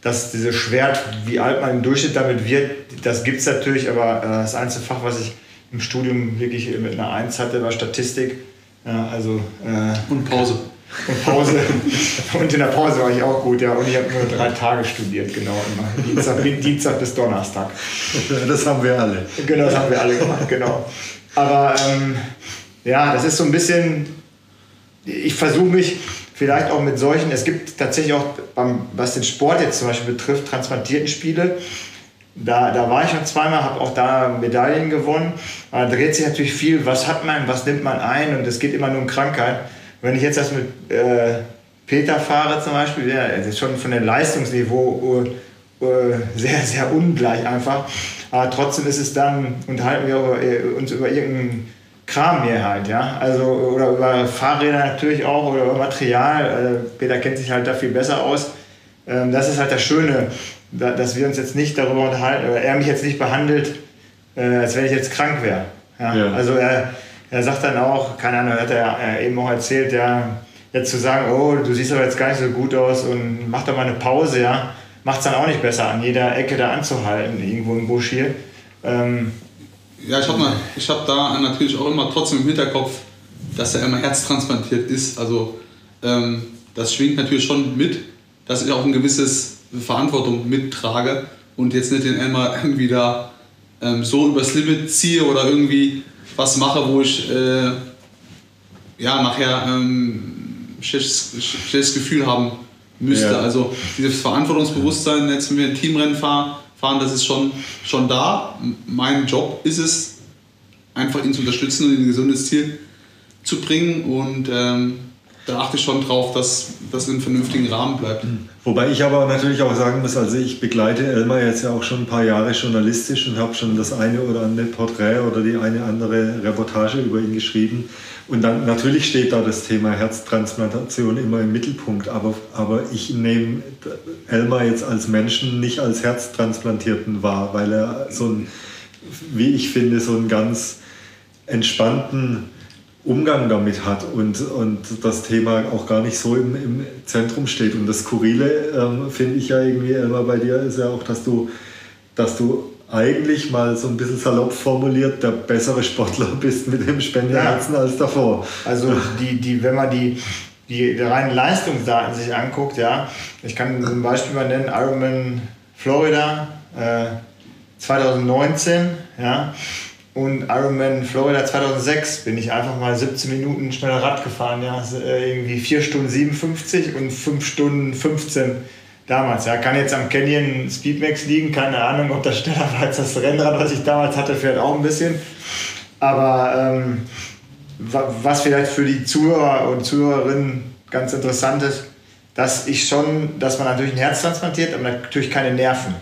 dass diese Schwert, wie alt man im Durchschnitt damit wird, das gibt es natürlich, aber äh, das einzige Fach, was ich im Studium wirklich mit einer Eins hatte, war Statistik. Ja, also, äh, Und Pause. Und Pause. und in der Pause war ich auch gut, ja. Und ich habe nur drei Tage studiert, genau. Immer. Dienstag, Dienstag bis Donnerstag. Das haben wir alle. Genau, das haben wir alle gemacht, genau. Aber ähm, ja, das ist so ein bisschen. Ich versuche mich vielleicht auch mit solchen. Es gibt tatsächlich auch, beim, was den Sport jetzt zum Beispiel betrifft, transplantierten Spiele. Da, da war ich schon zweimal, habe auch da Medaillen gewonnen. Aber da dreht sich natürlich viel, was hat man, was nimmt man ein und es geht immer nur um Krankheit. Wenn ich jetzt das mit äh, Peter fahre zum Beispiel, ja, das ist schon von dem Leistungsniveau äh, äh, sehr, sehr ungleich einfach. Aber trotzdem ist es dann, unterhalten wir äh, uns über irgendeinen Kram hier halt, ja. Also, oder über Fahrräder natürlich auch oder über Material. Äh, Peter kennt sich halt da viel besser aus. Ähm, das ist halt das Schöne, dass wir uns jetzt nicht darüber unterhalten, oder er mich jetzt nicht behandelt, äh, als wenn ich jetzt krank wäre. Ja? ja? Also er er sagt dann auch, keine Ahnung, hat er eben auch erzählt, ja, jetzt zu sagen, oh, du siehst aber jetzt gar nicht so gut aus und mach doch mal eine Pause, ja, macht es dann auch nicht besser, an jeder Ecke da anzuhalten, irgendwo im Busch hier. Ähm, ja, ich habe hab da natürlich auch immer trotzdem im Hinterkopf, dass er immer herztransplantiert ist. Also ähm, das schwingt natürlich schon mit, dass ich auch ein gewisses Verantwortung mittrage und jetzt nicht den einmal (laughs) irgendwie da ähm, so übers Limit ziehe oder irgendwie was mache, wo ich äh, ja, nachher ähm, schlechtes, schlechtes Gefühl haben müsste. Ja. Also dieses Verantwortungsbewusstsein, jetzt wenn wir ein Teamrennen fahren, fahren, das ist schon, schon da. Mein Job ist es, einfach ihn zu unterstützen und in ein gesundes Ziel zu bringen. Und ähm, da achte ich schon drauf, dass das in einem vernünftigen Rahmen bleibt. Wobei ich aber natürlich auch sagen muss, also ich begleite Elmar jetzt ja auch schon ein paar Jahre journalistisch und habe schon das eine oder andere Porträt oder die eine andere Reportage über ihn geschrieben. Und dann natürlich steht da das Thema Herztransplantation immer im Mittelpunkt, aber, aber ich nehme Elmar jetzt als Menschen nicht als Herztransplantierten wahr, weil er so ein, wie ich finde, so einen ganz entspannten Umgang damit hat und, und das Thema auch gar nicht so im, im Zentrum steht. Und das Skurrile ähm, finde ich ja irgendwie immer bei dir ist ja auch, dass du, dass du eigentlich mal so ein bisschen salopp formuliert der bessere Sportler (laughs) bist mit dem Spenderherzen ja. als davor. Also die, die, wenn man die, die reinen Leistungsdaten sich anguckt, ja, ich kann ein Beispiel mal nennen, Ironman Florida äh, 2019, ja, und Ironman Florida 2006 bin ich einfach mal 17 Minuten schneller Rad gefahren. Ja, äh, irgendwie 4 Stunden 57 und 5 Stunden 15 damals. Ja, kann jetzt am Canyon Speedmax liegen, keine Ahnung, ob das schneller war als das Rennrad, was ich damals hatte, vielleicht auch ein bisschen. Aber ähm, was vielleicht für die Zuhörer und Zuhörerinnen ganz interessant ist, dass ich schon, dass man natürlich ein Herz transplantiert, aber natürlich keine Nerven.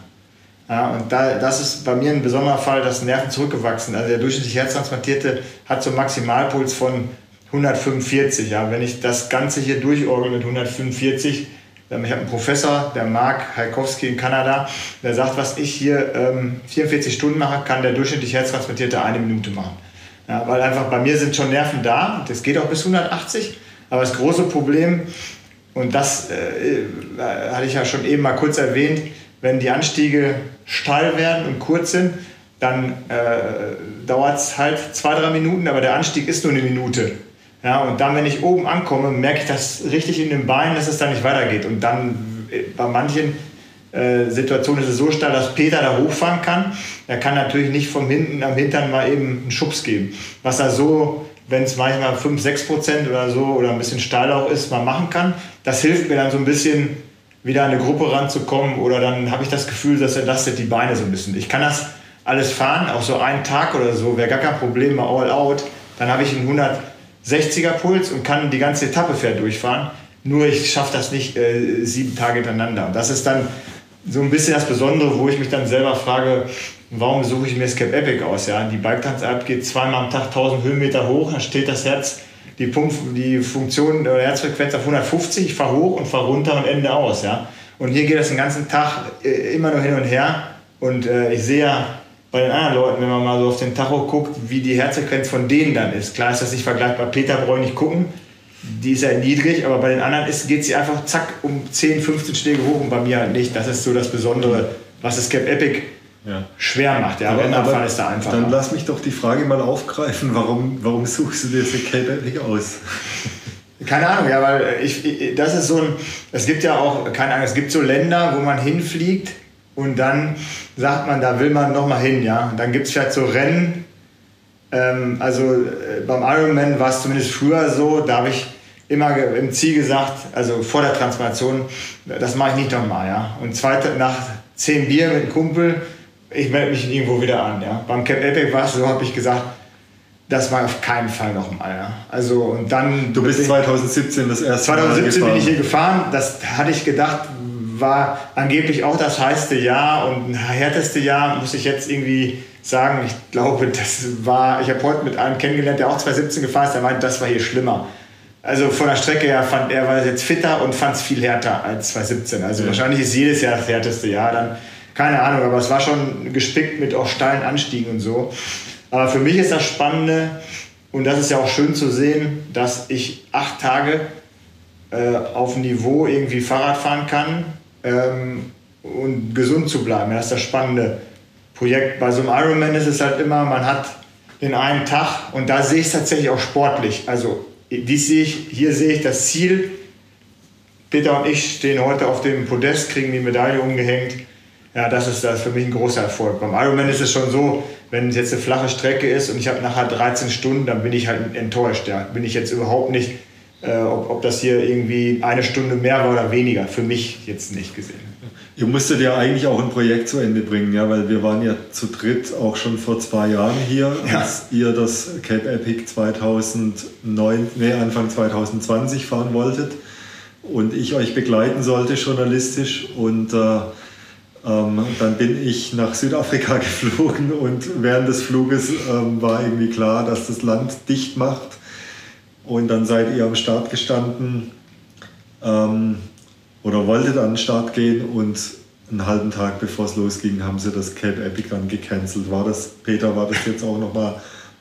Ja, und da, das ist bei mir ein besonderer Fall, dass Nerven zurückgewachsen. Also der durchschnittliche Herztransplantierte hat so einen Maximalpuls von 145. Ja. Wenn ich das Ganze hier durchorgel mit 145, ich habe einen Professor, der Mark Heikowski in Kanada, der sagt, was ich hier ähm, 44 Stunden mache, kann der durchschnittliche Herztransplantierte eine Minute machen. Ja, weil einfach bei mir sind schon Nerven da, das geht auch bis 180, aber das große Problem, und das äh, hatte ich ja schon eben mal kurz erwähnt, wenn die Anstiege steil werden und kurz sind, dann äh, dauert es halt zwei, drei Minuten, aber der Anstieg ist nur eine Minute. Ja, und dann, wenn ich oben ankomme, merke ich das richtig in den Beinen, dass es dann nicht weitergeht. Und dann äh, bei manchen äh, Situationen ist es so steil, dass Peter da hochfahren kann. Er kann natürlich nicht vom hinten am Hintern mal eben einen Schubs geben. Was er so, wenn es manchmal 5, 6 Prozent oder so oder ein bisschen steil auch ist, mal machen kann. Das hilft mir dann so ein bisschen wieder an eine Gruppe ranzukommen oder dann habe ich das Gefühl, dass entlastet die Beine so ein bisschen. Ich kann das alles fahren, auch so einen Tag oder so, wäre gar kein Problem, mal all out. Dann habe ich einen 160er Puls und kann die ganze Etappe fair durchfahren. Nur ich schaffe das nicht äh, sieben Tage hintereinander. Und das ist dann so ein bisschen das Besondere, wo ich mich dann selber frage, warum suche ich mir Escape Epic aus? Ja? Die Biketanz-App geht zweimal am Tag 1000 Höhenmeter hoch, dann steht das Herz die, Pump, die Funktion der Herzfrequenz auf 150, ich fahre hoch und fahre runter und ende aus. Ja? Und hier geht es den ganzen Tag äh, immer nur hin und her. Und äh, ich sehe ja bei den anderen Leuten, wenn man mal so auf den Tacho guckt, wie die Herzfrequenz von denen dann ist. Klar ist das nicht vergleichbar. Peter brauche ich nicht gucken, die ist ja niedrig, aber bei den anderen geht sie einfach zack um 10, 15 Schläge hoch und bei mir halt nicht. Das ist so das Besondere, was das Cap Epic ja. schwer macht. Ja, aber, aber ist da einfach. Dann lass mich doch die Frage mal aufgreifen, warum, warum suchst du dir das Cape Epic aus? (laughs) Keine Ahnung, ja, weil ich, ich, das ist so ein, es gibt ja auch, keine Ahnung, es gibt so Länder, wo man hinfliegt und dann sagt man, da will man nochmal hin, ja. Und dann gibt es vielleicht so Rennen, ähm, also äh, beim Ironman war es zumindest früher so, da habe ich immer im Ziel gesagt, also vor der Transformation, das mache ich nicht nochmal, ja. Und zweite, nach zehn Bier mit einem Kumpel ich melde mich irgendwo wieder an. Ja. Beim Camp Epic war es so, habe ich gesagt, das war auf keinen Fall nochmal. Ja. Also, und dann du bist 2017 das erste 2017 Mal bin ich hier gefahren. Das hatte ich gedacht, war angeblich auch das heiße Jahr und härteste Jahr, muss ich jetzt irgendwie sagen. Ich glaube, das war, ich habe heute mit einem kennengelernt, der auch 2017 gefahren ist, der meint, das war hier schlimmer. Also von der Strecke her fand er war jetzt fitter und fand es viel härter als 2017. Also ja. wahrscheinlich ist jedes Jahr das härteste Jahr dann keine Ahnung, aber es war schon gespickt mit auch steilen Anstiegen und so. Aber für mich ist das Spannende, und das ist ja auch schön zu sehen, dass ich acht Tage äh, auf Niveau irgendwie Fahrrad fahren kann ähm, und gesund zu bleiben. Das ist das spannende Projekt. Bei so einem Ironman ist es halt immer, man hat den einen Tag und da sehe ich es tatsächlich auch sportlich. Also dies sehe ich, hier sehe ich das Ziel. Peter und ich stehen heute auf dem Podest, kriegen die Medaille umgehängt ja, das ist, das ist für mich ein großer Erfolg. Beim Ironman ist es schon so, wenn es jetzt eine flache Strecke ist und ich habe nachher 13 Stunden, dann bin ich halt enttäuscht. Ja. Bin ich jetzt überhaupt nicht äh, ob, ob das hier irgendwie eine Stunde mehr war oder weniger. Für mich jetzt nicht gesehen. Ihr musstet ja eigentlich auch ein Projekt zu Ende bringen, ja, weil wir waren ja zu dritt auch schon vor zwei Jahren hier, Ja. als ihr das Cape Epic 2009, nee, Anfang 2020 fahren wolltet und ich euch begleiten sollte journalistisch und äh, ähm, dann bin ich nach Südafrika (laughs) geflogen und während des Fluges ähm, war irgendwie klar, dass das Land dicht macht und dann seid ihr am Start gestanden. Ähm, oder wolltet an den Start gehen und einen halben Tag bevor es losging, haben sie das Cape Epic dann gecancelt. War das, Peter, war das jetzt auch nochmal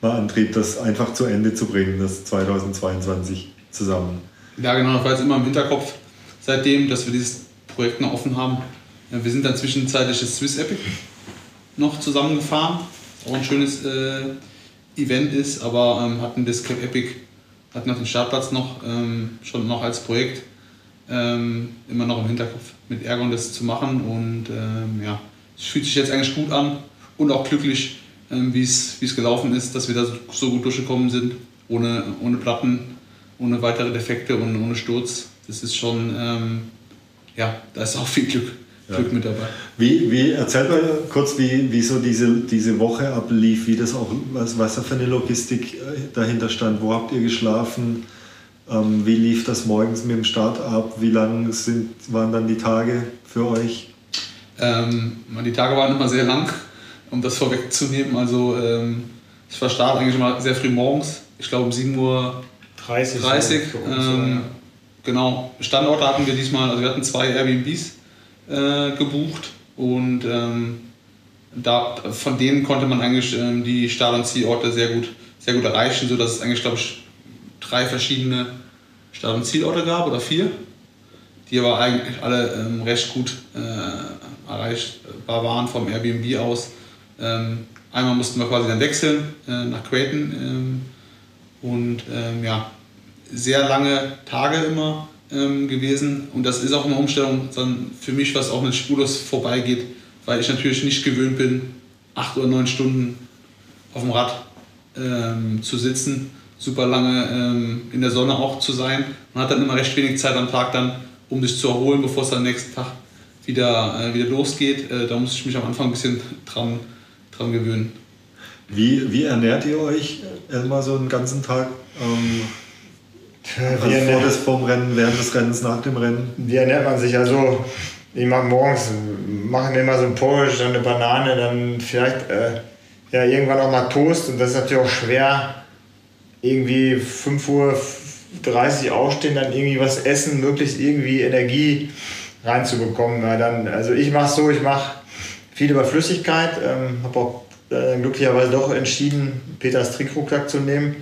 mal Antrieb, das einfach zu Ende zu bringen, das 2022 zusammen? Ja, genau, das war jetzt immer im Hinterkopf seitdem, dass wir dieses Projekt noch offen haben. Ja, wir sind dann zwischenzeitlich das Swiss Epic noch zusammengefahren, auch ein schönes äh, Event ist, aber ähm, hatten das Cape Epic, hatten noch den Startplatz noch, ähm, schon noch als Projekt ähm, immer noch im Hinterkopf mit Ärger das zu machen und ähm, ja, es fühlt sich jetzt eigentlich gut an und auch glücklich, ähm, wie es gelaufen ist, dass wir da so, gut durchgekommen sind, ohne, ohne Platten, ohne weitere Defekte und ohne Sturz. Das ist schon, ähm, ja, da ist auch viel Glück. Glück mit dabei. Wie, wie erzählt mal kurz, wie, wie so diese, diese Woche ablief, wie das auch, was, was da für eine Logistik äh, dahinter stand. Wo habt ihr geschlafen? Ähm, wie lief das morgens mit dem Start ab? Wie lang sind, waren dann die Tage für euch? Ähm, die Tage waren immer sehr lang, um das (laughs) vorwegzunehmen. Also ähm, ich war Start eigentlich immer sehr früh morgens. Ich glaube um 7 Uhr 30. 30. für uns, Ähm, genau, Standorte hatten wir diesmal, also wir hatten zwei Airbnbs äh, gebucht. Und ähm, da, von denen konnte man eigentlich ähm, die Start- und Zielorte sehr gut, sehr gut erreichen, sodass es eigentlich, glaube ich, drei verschiedene Start- und Zielorte gab oder vier, die aber eigentlich alle ähm, recht gut äh, erreichbar waren vom Airbnb aus. Ähm, einmal mussten wir quasi dann wechseln äh, nach Creighton ähm, und ähm, ja, sehr lange Tage immer ähm, gewesen. Und das ist auch eine Umstellung dann für mich, was auch mit spurlos vorbeigeht, weil ich natürlich nicht gewöhnt bin, acht oder neun Stunden auf dem Rad ähm, zu sitzen, super lange ähm, in der Sonne auch zu sein. Man hat dann immer recht wenig Zeit am Tag dann, um sich zu erholen, bevor es dann am nächsten Tag wieder, äh, wieder losgeht. Äh, da muss ich mich am Anfang ein bisschen dran, dran gewöhnen. Wie, wie ernährt ihr euch erstmal so einen ganzen Tag? Ähm, also Wie vor ernährt, des, vorm Rennen, während des Rennens, nach dem Rennen? wie ernährt man sich? Also, ich mache morgens, machen immer so ein Porridge, dann eine Banane, dann vielleicht äh, ja, irgendwann auch mal Toast. Und das ist natürlich auch schwer, irgendwie 5.30 Uhr aufstehen, dann irgendwie was essen, möglichst irgendwie Energie reinzubekommen. Weil dann, also ich mache so, ich mache viel über Flüssigkeit, ähm, habe auch äh, glücklicherweise doch entschieden, Peters Trinkrucksack zu nehmen,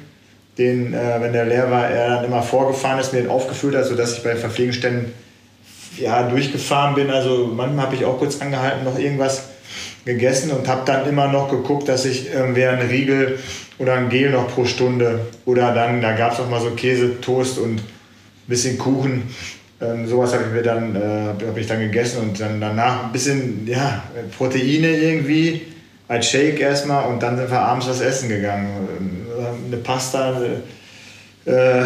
den, äh, wenn der leer war, er dann immer vorgefahren ist, mir den aufgefüllt hat, sodass ich bei Verpflegungsständen ja, durchgefahren bin. Also manchmal habe ich auch kurz angehalten, noch irgendwas gegessen und habe dann immer noch geguckt, dass ich irgendwie einen Riegel oder ein Gel noch pro Stunde oder dann, da gab es auch mal so Käse, Toast und ein bisschen Kuchen. Ähm, sowas habe ich mir dann, äh, habe ich dann gegessen und dann danach ein bisschen, ja, Proteine irgendwie als Shake erstmal und dann sind wir abends was essen gegangen. Eine Pasta, eine, äh,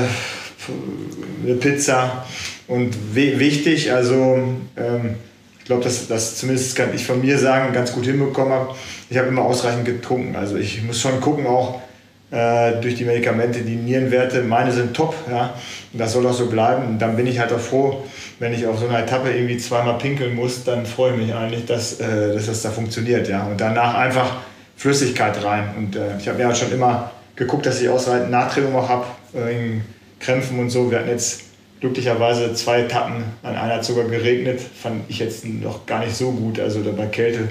eine Pizza und wi- wichtig, also ähm, ich glaube, dass das zumindest kann ich von mir sagen, ganz gut hinbekommen habe. Ich habe immer ausreichend getrunken. Also ich muss schon gucken, auch äh, durch die Medikamente, die Nierenwerte, meine sind top, ja. Und das soll auch so bleiben. Und dann bin ich halt auch froh, wenn ich auf so einer Etappe irgendwie zweimal pinkeln muss, dann freue ich mich eigentlich, dass, äh, dass das da funktioniert, ja. Und danach einfach Flüssigkeit rein. Und äh, ich habe ja schon immer geguckt, dass ich ausreichend Natrium auch habe, wegen Krämpfen und so. Wir hatten jetzt glücklicherweise zwei Etappen, an einer hat sogar geregnet, fand ich jetzt noch gar nicht so gut. Also bei Kälte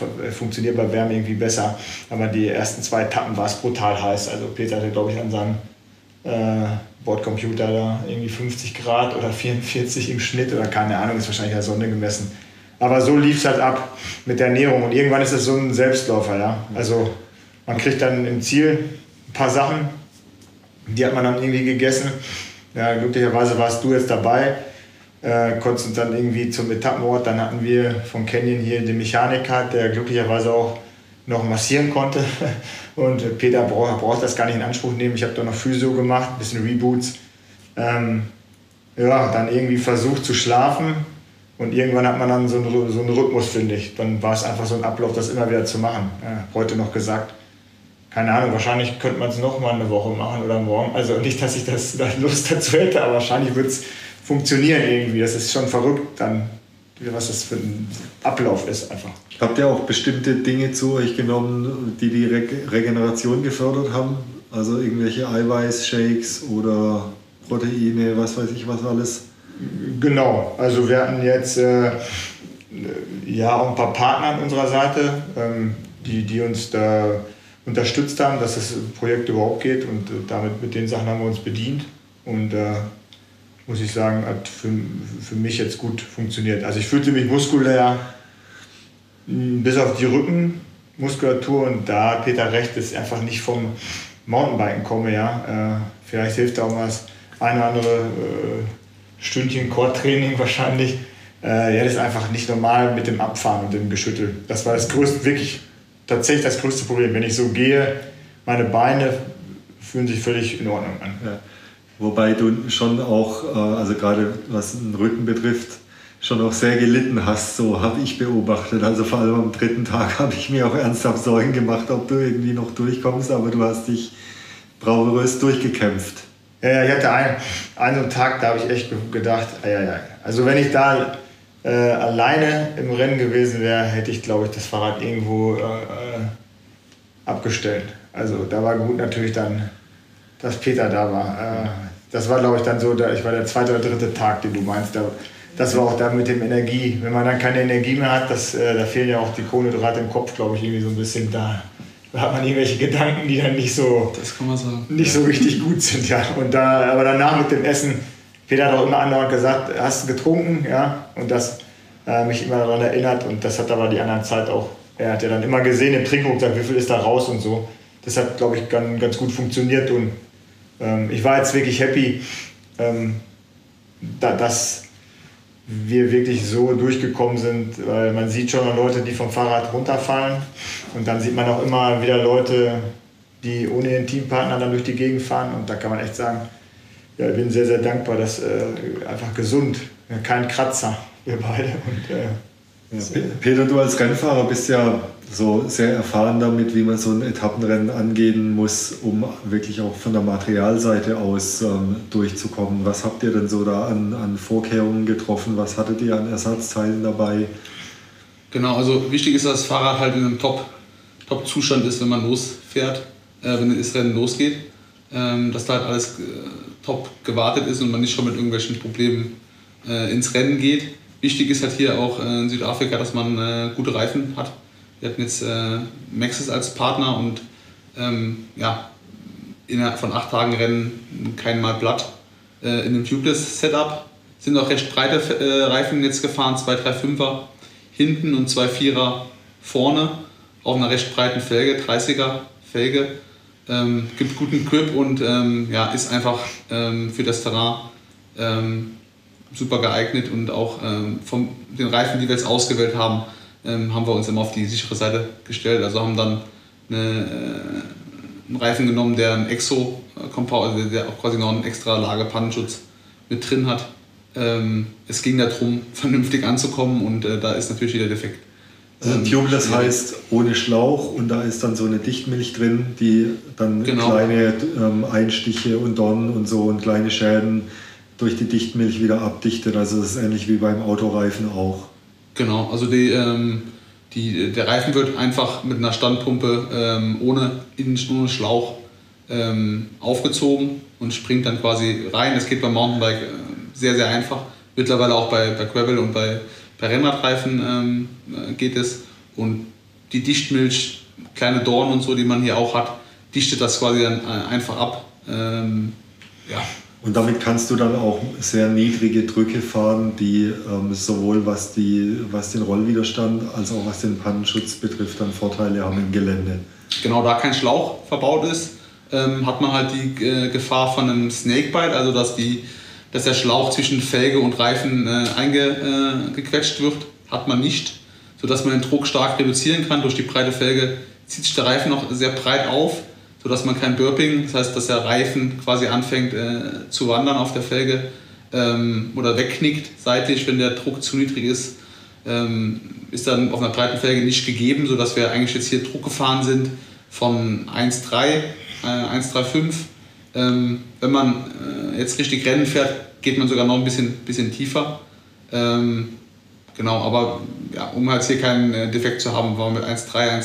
äh, funktioniert bei Wärme irgendwie besser. Aber die ersten zwei Etappen war es brutal heiß. Also Peter hatte, glaube ich, an seinem äh, Bordcomputer da irgendwie 50 Grad oder 44 im Schnitt oder keine Ahnung, ist wahrscheinlich der Sonne gemessen. Aber so lief es halt ab mit der Ernährung und irgendwann ist es so ein Selbstläufer, ja. Also man kriegt dann im Ziel ein paar Sachen, die hat man dann irgendwie gegessen. Ja, glücklicherweise warst du jetzt dabei, äh, konntest uns dann irgendwie zum Etappenort, dann hatten wir von Canyon hier den Mechaniker, der glücklicherweise auch noch massieren konnte. (laughs) Und Peter braucht, braucht das gar nicht in Anspruch nehmen. Ich habe da noch Physio gemacht, ein bisschen Reboots. ähm, ja, dann irgendwie versucht zu schlafen und irgendwann hat man dann so einen, so einen Rhythmus, finde ich. Dann war es einfach so ein Ablauf, das immer wieder zu machen. Ja, heute noch gesagt, keine Ahnung, wahrscheinlich könnte man es noch mal eine Woche machen oder morgen. Also nicht, dass ich das, das Lust dazu hätte, aber wahrscheinlich wird es funktionieren irgendwie. Das ist schon verrückt dann, was das für ein Ablauf ist einfach. Habt ihr auch bestimmte Dinge zu euch genommen, die die Re Regeneration gefördert haben? Also irgendwelche Eiweißshakes oder Proteine, was weiß ich was alles? Genau, also wir hatten jetzt äh, ja auch ein paar Partner an unserer Seite, ähm, die, die uns da unterstützt haben, dass das Projekt überhaupt geht und äh, damit mit den Sachen haben wir uns bedient und äh, muss ich sagen, hat für, für mich jetzt gut funktioniert. Also ich fühlte mich muskulär bis auf die Rückenmuskulatur und da hat Peter recht, ich einfach nicht vom Mountainbiken komme, ja. Äh, vielleicht hilft auch mal das eine oder andere äh, Stündchen Core-Training (laughs) wahrscheinlich. Äh, ja, das ist einfach nicht normal mit dem Abfahren und dem Geschüttel. Das war das größte, wirklich tatsächlich das größte Problem. Wenn ich so gehe, meine Beine fühlen sich völlig in Ordnung an. Ja. Wobei du schon auch, äh, also gerade was den Rücken betrifft, schon auch sehr gelitten hast, so habe ich beobachtet. Also vor allem am dritten Tag (laughs) habe ich mir auch ernsthaft Sorgen gemacht, ob du irgendwie noch durchkommst, aber du hast dich bravourös durchgekämpft. Ja, ich hatte einen, einen Tag, da habe ich echt gedacht, ja, ja. also wenn ich da äh, alleine im Rennen gewesen wäre, hätte ich, glaube ich, das Fahrrad irgendwo äh, abgestellt. Also da war gut natürlich dann, dass Peter da war. Äh, das war, glaube ich, dann so, der, ich war der zweite oder dritte Tag, den du meinst. Da, das war auch da mit dem Energie. Wenn man dann keine Energie mehr hat, das, äh, da fehlen ja auch die Kohlenhydrate im Kopf, glaube ich, irgendwie so ein bisschen da da hat man irgendwelche Gedanken, die dann nicht so, nicht so richtig gut sind. Ja. Und da, aber danach mit dem Essen, Peter hat auch immer andauernd gesagt, hast du getrunken? Ja? Und das äh, mich immer daran erinnert. Und das hat aber die anderen Zeit auch, er hat ja dann immer gesehen im Trinkrucksack, wie viel ist da raus und so. Das hat, glaube ich, ganz, ganz gut funktioniert. Und ähm, ich war jetzt wirklich happy, ähm, da, dass wir wirklich so durchgekommen sind, weil man sieht schon Leute, die vom Fahrrad runterfallen und dann sieht man auch immer wieder Leute, die ohne den Teampartner dann durch die Gegend fahren und da kann man echt sagen, ja, ich bin sehr, sehr dankbar, dass äh, einfach gesund, kein Kratzer, wir beide. Und, äh, ja, Peter, du als Rennfahrer bist ja so sehr erfahren damit, wie man so ein Etappenrennen angehen muss, um wirklich auch von der Materialseite aus ähm, durchzukommen. Was habt ihr denn so da an, an Vorkehrungen getroffen? Was hattet ihr an Ersatzteilen dabei? Genau, also wichtig ist, dass das Fahrrad halt in einem Top-Zustand Top ist, wenn man losfährt, äh, wenn das Rennen losgeht. Ähm, dass da halt alles äh, top gewartet ist und man nicht schon mit irgendwelchen Problemen äh, ins Rennen geht. Wichtig ist halt hier auch äh, in Südafrika, dass man äh, gute Reifen hat. Wir hatten jetzt äh, Maxis als Partner und ähm, ja, innerhalb von acht Tagen Rennen kein Mal Blatt äh, in dem Tubeless-Setup. Sind auch recht breite äh, Reifen jetzt gefahren, zwei 3,5er hinten und zwei Vierer vorne auf einer recht breiten Felge, 30er Felge. Ähm, gibt guten Grip und ähm, ja, ist einfach ähm, für das Terrain ähm, super geeignet und auch ähm, von den Reifen, die wir jetzt ausgewählt haben, haben wir uns immer auf die sichere Seite gestellt. Also haben dann eine, äh, einen Reifen genommen, der ein Exo Compound, also der auch quasi noch einen extra Lage Pannenschutz mit drin hat. Es ging darum, (laughs) vernünftig anzukommen und äh, da ist natürlich wieder defekt. Also ein Tube, das heißt ohne Schlauch und da ist dann so eine Dichtmilch drin, die dann genau. kleine ähm, Einstiche und Dornen und so und kleine Schäden durch die Dichtmilch wieder abdichtet. Also das ist ähnlich wie beim Autoreifen auch. Genau, also die, ähm, die, der Reifen wird einfach mit einer Standpumpe ähm, ohne, ohne Schlauch ähm, aufgezogen und springt dann quasi rein. Das geht beim Mountainbike äh, sehr, sehr einfach. Mittlerweile auch bei, bei Gravel und bei, bei Rennradreifen ähm, äh, geht es. Und die Dichtmilch, kleine Dornen und so, die man hier auch hat, dichtet das quasi dann äh, einfach ab. Ähm, ja, und damit kannst du dann auch sehr niedrige Drücke fahren, die ähm, sowohl was, die, was den Rollwiderstand als auch was den Pannenschutz betrifft, dann Vorteile haben im Gelände. Genau, da kein Schlauch verbaut ist, ähm, hat man halt die äh, Gefahr von einem Snakebite, also dass, die, dass der Schlauch zwischen Felge und Reifen äh, eingequetscht äh, wird, hat man nicht, sodass man den Druck stark reduzieren kann. Durch die breite Felge zieht sich der Reifen noch sehr breit auf sodass man kein Burping, das heißt, dass der Reifen quasi anfängt äh, zu wandern auf der Felge ähm, oder wegknickt seitlich, wenn der Druck zu niedrig ist, ähm, ist dann auf einer breiten Felge nicht gegeben, sodass wir eigentlich jetzt hier Druck gefahren sind von 1,3, äh, 1,35. Ähm, wenn man äh, jetzt richtig Rennen fährt, geht man sogar noch ein bisschen, bisschen tiefer. Ähm, genau, aber ja, um halt hier keinen äh, Defekt zu haben, waren wir mit 1,3,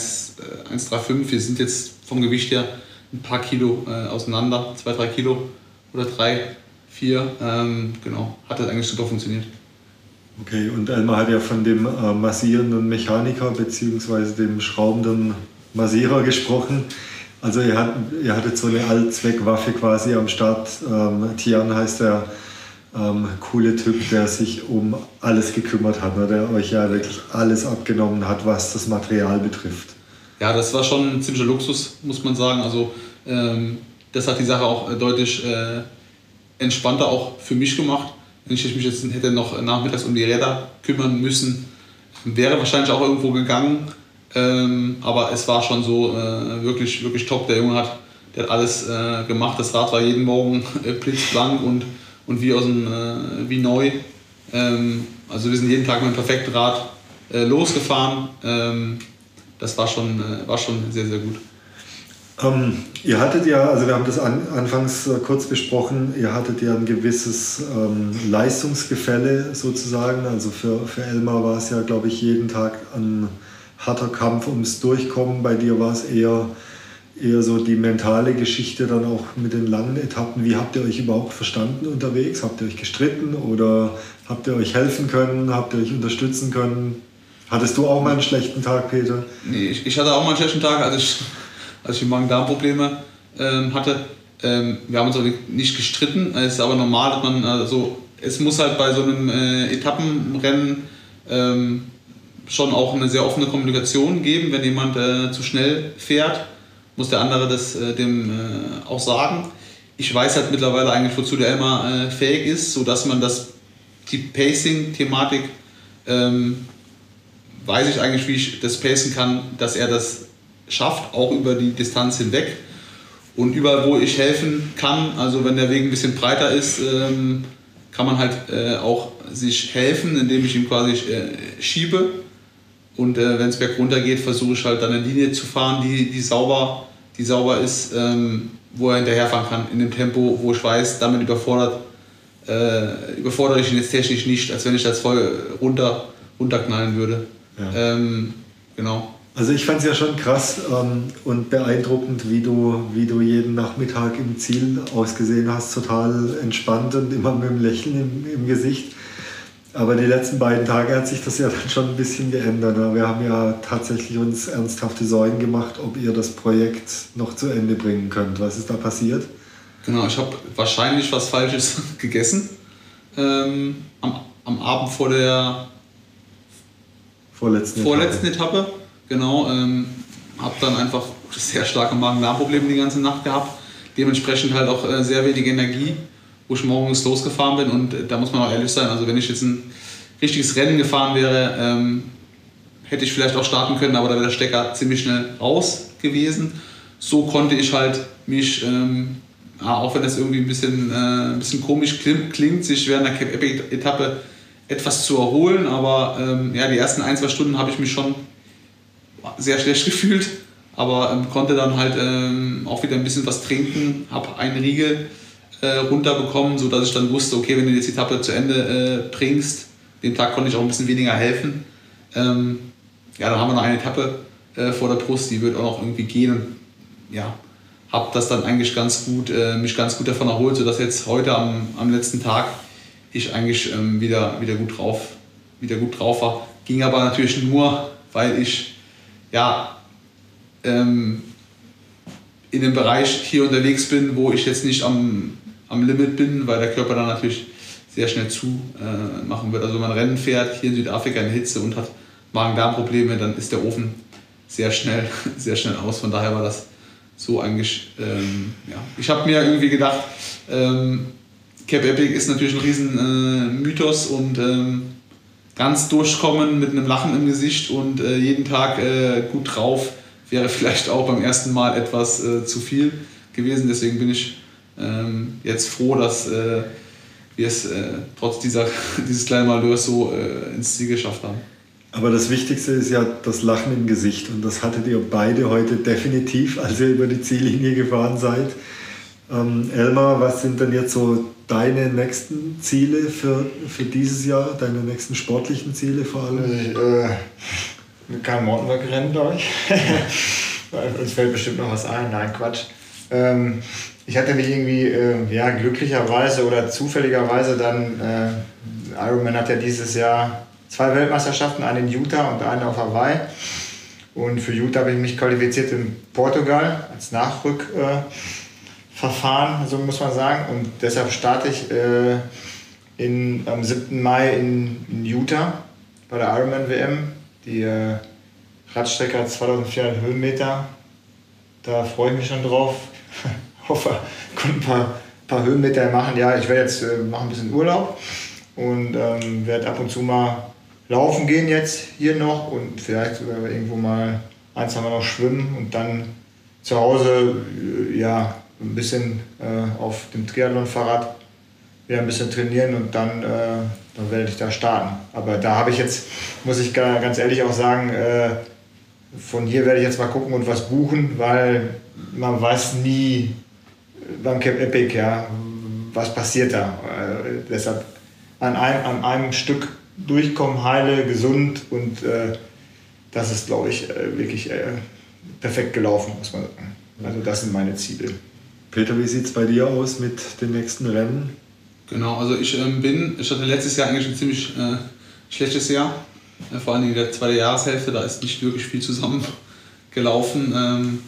1,35. Wir sind jetzt vom Gewicht her ein paar Kilo äh, auseinander, zwei, drei Kilo oder drei, vier. Ähm, genau, hat das eigentlich super funktioniert. Okay, und Elmar hat ja von dem äh, massierenden Mechaniker bzw. dem schraubenden Massierer gesprochen. Also ihr, hat, ihr hattet so eine Allzweckwaffe quasi am Start. Ähm, Tian heißt der ähm, coole Typ, der sich um alles gekümmert hat, ne? der euch ja wirklich alles abgenommen hat, was das Material betrifft. Ja, das war schon ein ziemlicher Luxus, muss man sagen. Also ähm, das hat die Sache auch äh, deutlich äh, entspannter auch für mich gemacht. Wenn ich mich jetzt hätte noch nachmittags um die Räder kümmern müssen, wäre wahrscheinlich auch irgendwo gegangen. Ähm, aber es war schon so äh, wirklich, wirklich top. Der Junge hat, der hat alles äh, gemacht. Das Rad war jeden Morgen (laughs) äh, blitzblank und, und wie, aus dem, äh, wie neu. Ähm, also wir sind jeden Tag mit einem perfekten Rad äh, losgefahren. Ähm, das war schon, äh, war schon sehr, sehr gut. Ähm, ihr hattet ja, also wir haben das an, anfangs kurz besprochen, ihr hattet ja ein gewisses ähm, Leistungsgefälle sozusagen. Also für, für Elmar war es ja, glaube ich, jeden Tag ein harter Kampf ums Durchkommen. Bei dir war es eher, eher so die mentale Geschichte dann auch mit den langen Etappen. Wie habt ihr euch überhaupt verstanden unterwegs? Habt ihr euch gestritten oder habt ihr euch helfen können? Habt ihr euch unterstützen können? Hattest du auch mal einen schlechten Tag, Peter? Nee, ich, ich hatte auch mal einen schlechten Tag. Also ich als ich Magen-Darm-Probleme ähm, hatte. Ähm, wir haben uns auch nicht gestritten, es ist aber normal, dass man, also es muss halt bei so einem äh, Etappenrennen ähm, schon auch eine sehr offene Kommunikation geben. Wenn jemand äh, zu schnell fährt, muss der andere das äh, dem äh, auch sagen. Ich weiß halt mittlerweile eigentlich, wozu der Elmar äh, fähig ist, sodass man das, die Pacing-Thematik, ähm, weiß ich eigentlich, wie ich das pacen kann, dass er das schafft, auch über die Distanz hinweg. Und überall, wo ich helfen kann, also wenn der Weg ein bisschen breiter ist, ähm, kann man halt äh, auch sich helfen, indem ich ihn quasi äh, schiebe. Und äh, wenn es bergunter geht, versuche ich halt dann eine Linie zu fahren, die, die, sauber, die sauber ist, ähm, wo er hinterherfahren kann, in dem Tempo, wo ich weiß, damit überfordert, äh, überfordere ich ihn jetzt technisch nicht, als wenn ich das voll runter, runterknallen würde. Ja. Ähm, genau. Also ich fand es ja schon krass ähm, und beeindruckend, wie du, wie du jeden Nachmittag im Ziel ausgesehen hast, total entspannt und immer mit einem Lächeln im, im Gesicht. Aber die letzten beiden Tage hat sich das ja dann schon ein bisschen geändert. Ne? Wir haben ja tatsächlich uns ernsthafte Sorgen gemacht, ob ihr das Projekt noch zu Ende bringen könnt. Was ist da passiert? Genau, ich habe wahrscheinlich was Falsches (laughs) gegessen ähm, am, am Abend vor der vorletzten, vorletzten Etappe. Etappe Genau, ähm, habe dann einfach sehr starke Magen-Darm-Probleme die ganze Nacht gehabt. Dementsprechend halt auch äh, sehr wenig Energie, wo ich morgens losgefahren bin. Und äh, da muss man auch ehrlich sein, also wenn ich jetzt ein richtiges Rennen gefahren wäre, ähm, hätte ich vielleicht auch starten können, aber da wäre der Stecker ziemlich schnell raus gewesen. So konnte ich halt mich, ähm, ja, auch wenn das irgendwie ein bisschen, äh, ein bisschen komisch klingt, sich während der Cap Epic-Etappe etwas zu erholen. Aber ähm, ja, die ersten ein, zwei Stunden habe ich mich schon sehr schlecht (laughs) gefühlt, aber ähm, konnte dann halt ähm, auch wieder ein bisschen was trinken, habe einen Riegel äh, runterbekommen, sodass ich dann wusste, okay, wenn du jetzt die Etappe zu Ende äh, bringst, den Tag konnte ich auch ein bisschen weniger helfen. Ähm, ja, dann haben wir noch eine Etappe äh, vor der Brust, die wird auch noch irgendwie gehen und ja, habe das dann eigentlich ganz gut, äh, mich ganz gut davon erholt, sodass jetzt heute am, am letzten Tag ich eigentlich ähm, wieder, wieder, gut drauf, wieder gut drauf war. Ging aber natürlich nur, weil ich ja, ähm, in dem Bereich hier unterwegs bin, wo ich jetzt nicht am, am Limit bin, weil der Körper dann natürlich sehr schnell zu äh, machen wird. Also wenn man Rennen fährt, hier in Südafrika in Hitze und hat Magen-Darm-Probleme, dann ist der Ofen sehr schnell, (laughs) sehr schnell aus. Von daher war das so eigentlich, ähm, ja. Ich habe mir irgendwie gedacht, ähm, Cap Epic ist natürlich ein riesen äh, Mythos und ähm, ganz durchkommen mit einem Lachen im Gesicht und äh, jeden Tag äh, gut drauf wäre (laughs) vielleicht auch beim ersten Mal etwas äh, zu viel gewesen. Deswegen bin ich ähm, jetzt froh, dass äh, wir es äh, trotz dieser, (laughs) dieses kleinen Malheurs so äh, ins Ziel geschafft haben. Aber das Wichtigste ist ja das Lachen im Gesicht und das hattet ihr beide heute definitiv, (laughs) als ihr über die Ziellinie gefahren seid. Ähm, Elmar, was sind denn jetzt so deine nächsten Ziele für, für dieses Jahr, deine nächsten sportlichen Ziele vor allem? Ich, äh, kein Mountainbike-Rennen, glaube ich. (laughs) Uns fällt bestimmt noch was ein. Nein, Quatsch. Ähm, ich hatte mich irgendwie, äh, ja, glücklicherweise oder zufälligerweise dann, äh, Ironman hat ja dieses Jahr zwei Weltmeisterschaften, eine in Utah und eine auf Hawaii. Und für Utah habe ich mich qualifiziert in Portugal als Nachrückverfahren, äh, so muss man sagen. Und deshalb starte ich äh, in, am 7. Mai in, in Utah bei der Ironman WM. Die äh, Radstrecke hat 2400 Höhenmeter. Da freue ich mich schon drauf. Hoffe, konnte ein paar, paar Höhenmeter machen. Ja, ich werde jetzt äh, machen ein bisschen Urlaub und ähm, werde ab und zu mal laufen gehen jetzt hier noch und vielleicht sogar irgendwo mal ein, zwei Mal noch schwimmen und dann zu Hause äh, ja, ein bisschen äh, auf dem Triathlon-Fahrrad wieder ein bisschen trainieren und dann, äh, dann werde ich da starten. Aber da habe ich jetzt, muss ich ganz ehrlich auch sagen, äh, von hier werde ich jetzt mal gucken und was buchen, weil man weiß nie, beim Camp Epic, ja, was passiert da? Äh, deshalb an einem, an einem Stück durchkommen, heile, gesund und äh, das ist, glaube ich, äh, wirklich äh, perfekt gelaufen, muss man sagen. Also das sind meine Ziele. Peter, wie sieht es bei dir aus mit den nächsten Rennen? Genau, also ich ähm, bin, ich hatte letztes Jahr eigentlich ein ziemlich äh, schlechtes Jahr, äh, vor allem in der zweiten Jahreshälfte, da ist nicht wirklich viel zusammengelaufen. (laughs) Ähm,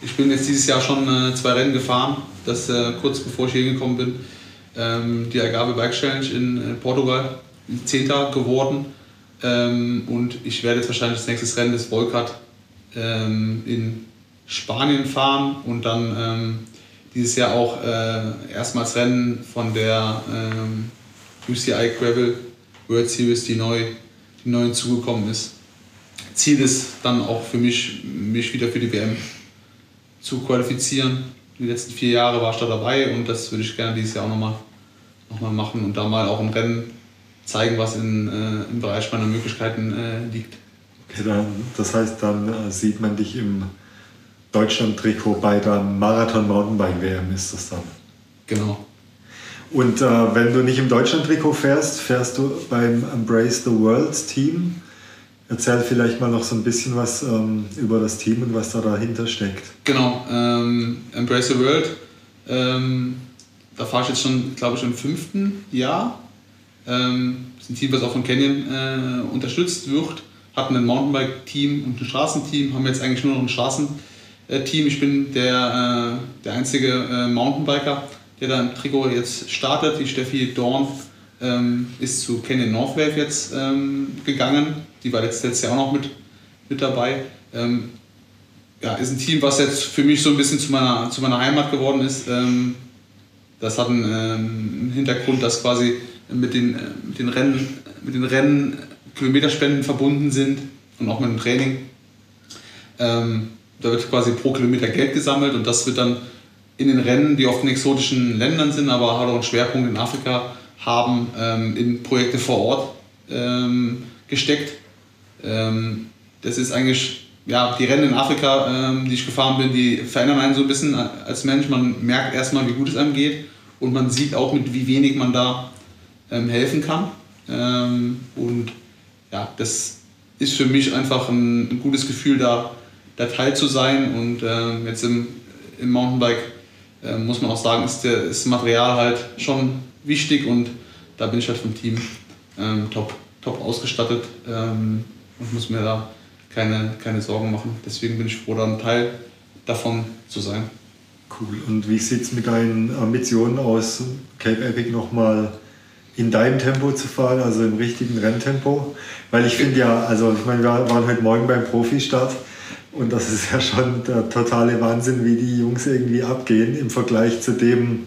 ich bin jetzt dieses Jahr schon äh, zwei Rennen gefahren, das äh, kurz bevor ich hier gekommen bin. Ähm, die Agave Bike Challenge in äh, Portugal, Zehnter geworden. Ähm, und ich werde jetzt wahrscheinlich das nächste Rennen des Volcat ähm, in Spanien fahren und dann ähm, dieses Jahr auch äh, erstmals Rennen von der ähm, UCI Gravel World Series, die neu, die neu hinzugekommen ist. Ziel ist dann auch für mich, mich wieder für die WM zu qualifizieren. Die letzten vier Jahre war ich da dabei und das würde ich gerne dieses Jahr auch nochmal noch mal machen und da mal auch im Rennen zeigen, was in, äh, im Bereich meiner Möglichkeiten äh, liegt. Okay, dann, das heißt, dann äh, sieht man dich im Deutschland-Trikot bei der Marathon-Mountainbike-WM ist das dann. Genau. Und äh, wenn du nicht im Deutschland-Trikot fährst, fährst du beim Embrace the World Team. Erzähl vielleicht mal noch so ein bisschen was ähm, über das Team und was da dahinter steckt. Genau, ähm, Embrace the World. Ähm, da fahre ich jetzt schon, glaube ich, im fünften Jahr. Ähm, das ist ein Team, was auch von Canyon äh, unterstützt wird. Hatten ein Mountainbike-Team und ein Straßenteam, haben jetzt eigentlich nur noch ein Straßenteam. Ich bin der, äh, der einzige äh, Mountainbiker, der da im Trikot jetzt startet. Die Steffi Dorn ähm, ist zu Canyon Northwave jetzt ähm, gegangen die war letztes Jahr auch noch mit, mit dabei. Ähm, ja, ist ein Team, was jetzt für mich so ein bisschen zu meiner, zu meiner Heimat geworden ist. Ähm, das hat einen, ähm, Hintergrund, dass quasi mit den, äh, mit den Rennen, mit den Rennen Kilometerspenden verbunden sind und auch mit dem Training. Ähm, da wird quasi pro Kilometer Geld gesammelt und das wird dann in den Rennen, die oft in exotischen Ländern sind, aber halt auch einen Schwerpunkt in Afrika haben, ähm, in Projekte vor Ort ähm, gesteckt. Ähm, das ist eigentlich, ja, die Rennen in Afrika, ähm, die ich gefahren bin, die verändern einen so ein bisschen als Mensch. Man merkt erstmal, wie gut es einem geht und man sieht auch, mit wie wenig man da ähm, helfen kann. Ähm, und ja, das ist für mich einfach ein, ein gutes Gefühl, da, da Teil zu sein. Und ähm, jetzt im, im Mountainbike äh, muss man auch sagen, ist, das Material halt schon wichtig und da bin ich halt vom Team ähm, top, top ausgestattet. Ähm, und muss mir da keine, keine Sorgen machen. Deswegen bin ich froh, da ein Teil davon zu sein. Cool. Und wie sieht es mit deinen Ambitionen aus, Cape Epic nochmal in deinem Tempo zu fahren, also im richtigen Renntempo? Weil ich finde ja, also ich meine, wir waren heute Morgen beim Profistart und das ist ja schon der totale Wahnsinn, wie die Jungs irgendwie abgehen im Vergleich zu dem,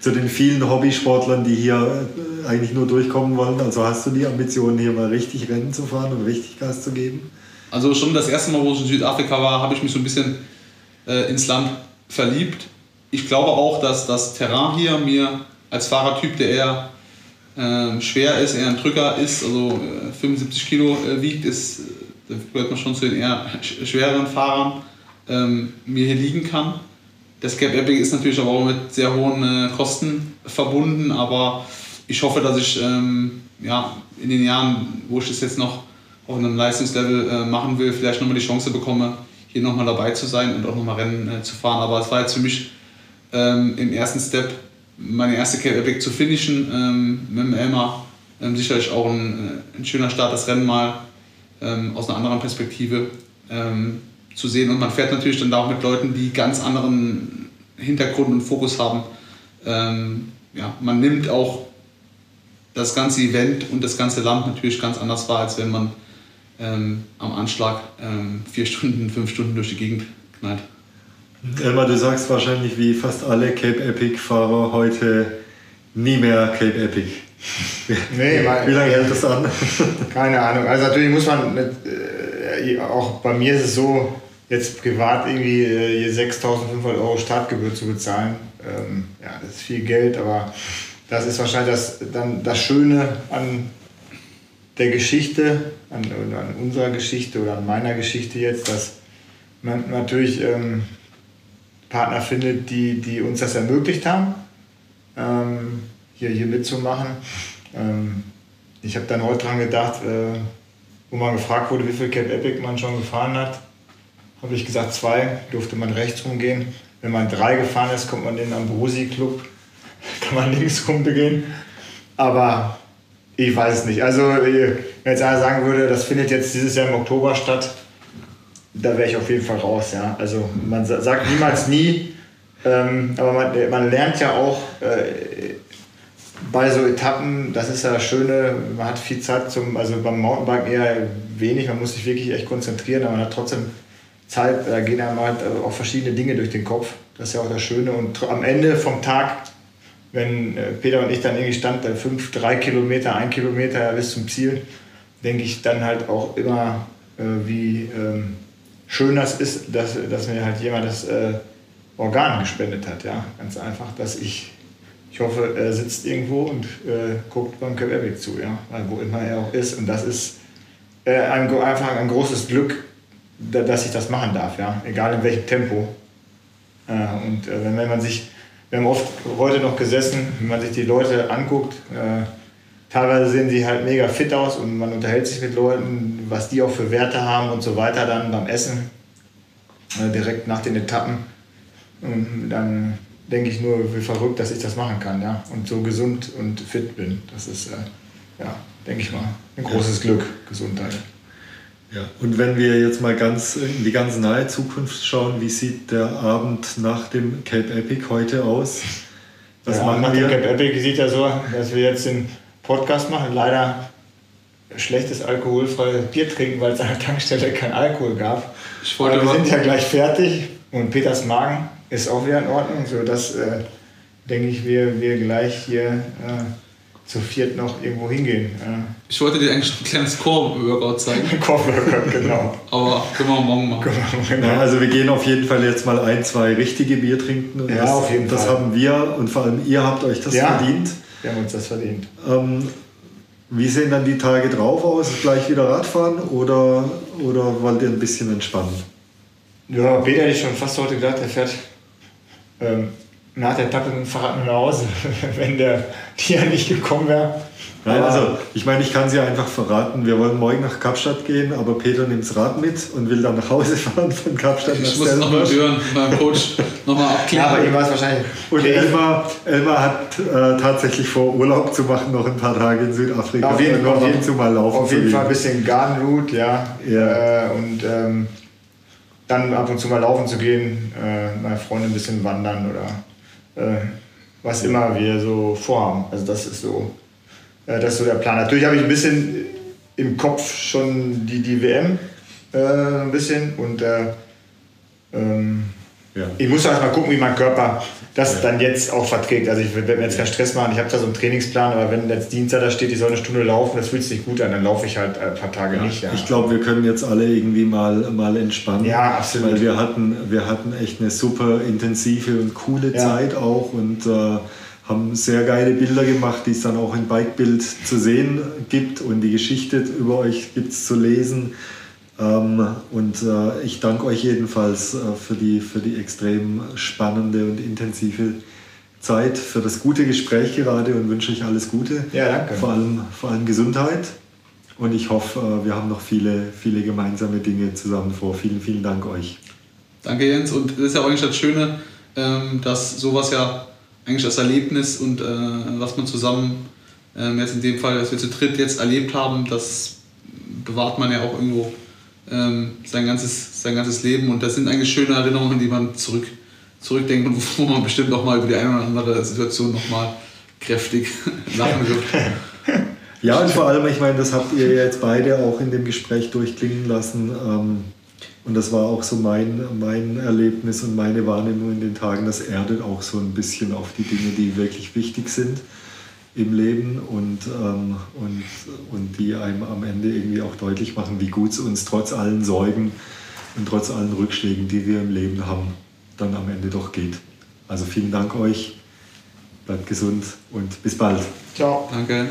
zu den vielen Hobbysportlern, die hier eigentlich nur durchkommen wollen. Also hast du die Ambition, hier mal richtig Rennen zu fahren und richtig Gas zu geben? Also schon das erste Mal, wo ich in Südafrika war, habe ich mich so ein bisschen äh, ins Land verliebt. Ich glaube auch, dass das Terrain hier mir als Fahrertyp, der eher äh, schwer ist, eher ein Drücker ist, also äh, 75 Kilo äh, wiegt, ist, da gehört man schon zu den eher schwereren Fahrern, ähm, mir hier liegen kann. Das Cap Epic ist natürlich aber auch mit sehr hohen äh, Kosten verbunden, aber ich hoffe, dass ich ähm, ja, in den Jahren, wo ich das jetzt noch auf einem Leistungslevel äh, machen will, vielleicht nochmal die Chance bekomme, hier nochmal dabei zu sein und auch nochmal Rennen äh, zu fahren. Aber es war jetzt für mich ähm, im ersten Step meine erste Cape Epic zu finishen ähm, mit dem Elmar. Ähm, sicherlich auch ein, äh, ein, schöner Start, das Rennen mal ähm, aus einer anderen Perspektive ähm, zu sehen. Und man fährt natürlich dann da auch mit Leuten, die ganz anderen Hintergrund und Fokus haben. Ähm, ja, man nimmt auch das ganze Event und das ganze Land natürlich ganz anders wahr, als wenn man ähm, am Anschlag ähm, vier Stunden, (laughs) fünf Stunden durch die Gegend knallt. Elmar, du sagst wahrscheinlich wie fast alle Cape Epic-Fahrer heute nie mehr Cape Epic. Nee, wie lange hält das an? Keine Ahnung. Also natürlich muss man, mit, äh, auch bei mir ist es so, jetzt privat irgendwie äh, 6.500 Euro Startgebühr zu bezahlen. Ähm, ja, das ist viel Geld, aber das ist wahrscheinlich das, dann das Schöne an der Geschichte, an, an unserer Geschichte oder an meiner Geschichte jetzt, dass man natürlich ähm, Partner findet, die, die uns das ermöglicht haben, ähm, hier, hier mitzumachen. Ähm, ich habe dann heute dran gedacht, äh, wo man gefragt wurde, wie viel Cap Epic man schon gefahren hat, habe ich gesagt zwei, durfte man rechts rumgehen. Wenn man drei gefahren ist, kommt man in den Ambrosi Club, (laughs) kann man links rumgehen. Aber ich weiß es nicht. Also, wenn jetzt einer sagen würde, das findet jetzt dieses Jahr im Oktober statt, da wäre ich auf jeden Fall raus. Ja? Also, man sagt niemals nie, ähm, aber man, man, lernt ja auch äh, bei so Etappen, das ist ja das Schöne, man hat viel Zeit zum, also beim Mountainbiken eher wenig, man muss sich wirklich echt konzentrieren, aber man hat trotzdem Zeit, da gehen einem halt auch verschiedene Dinge durch den Kopf. Das ist ja auch das Schöne. Und am Ende vom Tag wenn äh, Peter und ich dann irgendwie stand, bei fünf, drei Kilometer, ein Kilometer bis zum Ziel, denke ich dann halt auch immer, äh, wie ähm, schön das ist, dass, dass mir halt jemand das äh, Organ gespendet hat. Ja? Ganz einfach, dass ich, ich hoffe, er sitzt irgendwo und äh, guckt beim Quebec zu, ja? wo immer er auch ist. Und das ist äh, ein, einfach ein großes Glück, dass ich das machen darf, ja? egal in welchem Tempo. Äh, und wenn, wenn man sich wir haben oft heute noch gesessen, wenn man sich die Leute anguckt, äh, teilweise sehen sie halt mega fit aus und man unterhält sich mit Leuten, was die auch für Werte haben und so weiter dann beim Essen, äh, direkt nach den Etappen. Und dann denke ich nur, wie verrückt, dass ich das machen kann, ja, und so gesund und fit bin. Das ist, äh, ja, denke ich mal, ein großes Glück, Gesundheit. Ja, und wenn wir jetzt mal ganz in die ganz nahe Zukunft schauen, wie sieht der Abend nach dem Cape Epic heute aus? Was ja, machen nach wir? dem Cape Epic sieht ja so, dass wir jetzt den Podcast machen. Leider schlechtes alkoholfreies Bier trinken, weil es an der Tankstelle kein Alkohol gab. Aber wir sind ja gleich fertig und Peters Magen ist auch wieder in Ordnung, sodass, äh, denke ich, wir, wir gleich hier äh, zu viert noch irgendwo hingehen. Ich wollte dir eigentlich ein kleines Core-Workout zeigen. (laughs) Core-Workout, genau. Aber können wir morgen machen. Genau. Ja, also wir gehen auf jeden Fall jetzt mal ein, zwei richtige Bier trinken. Und ja, das, auf jeden das Fall. haben wir und vor allem ihr habt euch das ja, verdient. Wir haben uns das verdient. Ähm, wie sehen dann die Tage drauf aus? Gleich wieder Radfahren oder, oder wollt ihr ein bisschen entspannen? Ja, Peter hätte ich schon fast heute gedacht, er fährt ähm, nach der Etappe mit dem Fahrrad nach Hause, (laughs) wenn der ja nicht gekommen wäre. Nein, also ich meine, ich kann sie einfach verraten. Wir wollen morgen nach Kapstadt gehen, aber Peter nimmt das Rad mit und will dann nach Hause (laughs) fahren von Kapstadt nach Ich muss noch mal hören, beim Coach nochmal (laughs) abklären. Ja, aber ihm war es wahrscheinlich. Und Elmar, Elmar hat äh, tatsächlich vor, Urlaub zu machen, noch ein paar Tage in Südafrika. Auf jeden, Fall, auf jeden, zu mal laufen auf jeden Fall ein bisschen Garden Route, ja. ja. Äh, und ähm, dann ab und zu mal laufen zu gehen, äh, meine Freunde ein bisschen wandern oder äh, was immer wir so vorhaben. Also das ist so äh, das ist so der Plan. Natürlich habe ich ein bisschen im Kopf schon die, die WM äh, ein bisschen und äh, ähm, ja. ich muss erst mal gucken, wie mein Körper das ja. dann jetzt auch verträgt. Also ich werde mir jetzt keinen Stress machen, ich habe da so einen Trainingsplan, aber wenn jetzt Dienstag da steht, ich soll eine Stunde laufen, das fühlt sich gut an, dann laufe ich halt ein paar Tage nicht. Ich glaube, wir können jetzt alle irgendwie mal, mal entspannen. Ja, absolut. Weil wir hatten, wir hatten echt eine super intensive und coole Zeit auch und äh, haben sehr geile Bilder gemacht, die es dann auch in Bikebild zu sehen gibt und die Geschichte über euch gibt es zu lesen. Ähm, und äh, ich danke euch jedenfalls äh, für, die, für die extrem spannende und intensive Zeit, für das gute Gespräch gerade und wünsche euch alles Gute. Ja, danke. Vor allem, vor allem Gesundheit. Und ich hoffe, äh, wir haben noch viele, viele gemeinsame Dinge zusammen vor. Vielen, vielen Dank euch. Danke, Jens. Und das ist ja eigentlich das Schöne, ähm, dass sowas ja eigentlich das Erlebnis und äh, was man zusammen, ähm, jetzt in dem Fall, dass wir zu dritt jetzt erlebt haben, das bewahrt man ja auch irgendwo ähm, sein, ganzes, sein ganzes Leben. Und das sind eigentlich schöne Erinnerungen, die man zurück, zurückdenkt und wo man bestimmt noch mal über die eine oder andere Situation noch mal kräftig (laughs) lachen wird. Ja, und vor allem, ich meine, das habt ihr jetzt beide auch in dem Gespräch durchklingen lassen. Ähm, und das war auch so mein, mein Erlebnis und meine Wahrnehmung in den Tagen. Das erdet auch so ein bisschen auf die Dinge, die wirklich wichtig sind im Leben und, ähm, und, und die einem am Ende irgendwie auch deutlich machen, wie gut es uns trotz allen Sorgen und trotz allen Rückschlägen, die wir im Leben haben, dann am Ende doch geht. Also vielen Dank euch, bleibt gesund und bis bald. Ciao. Danke.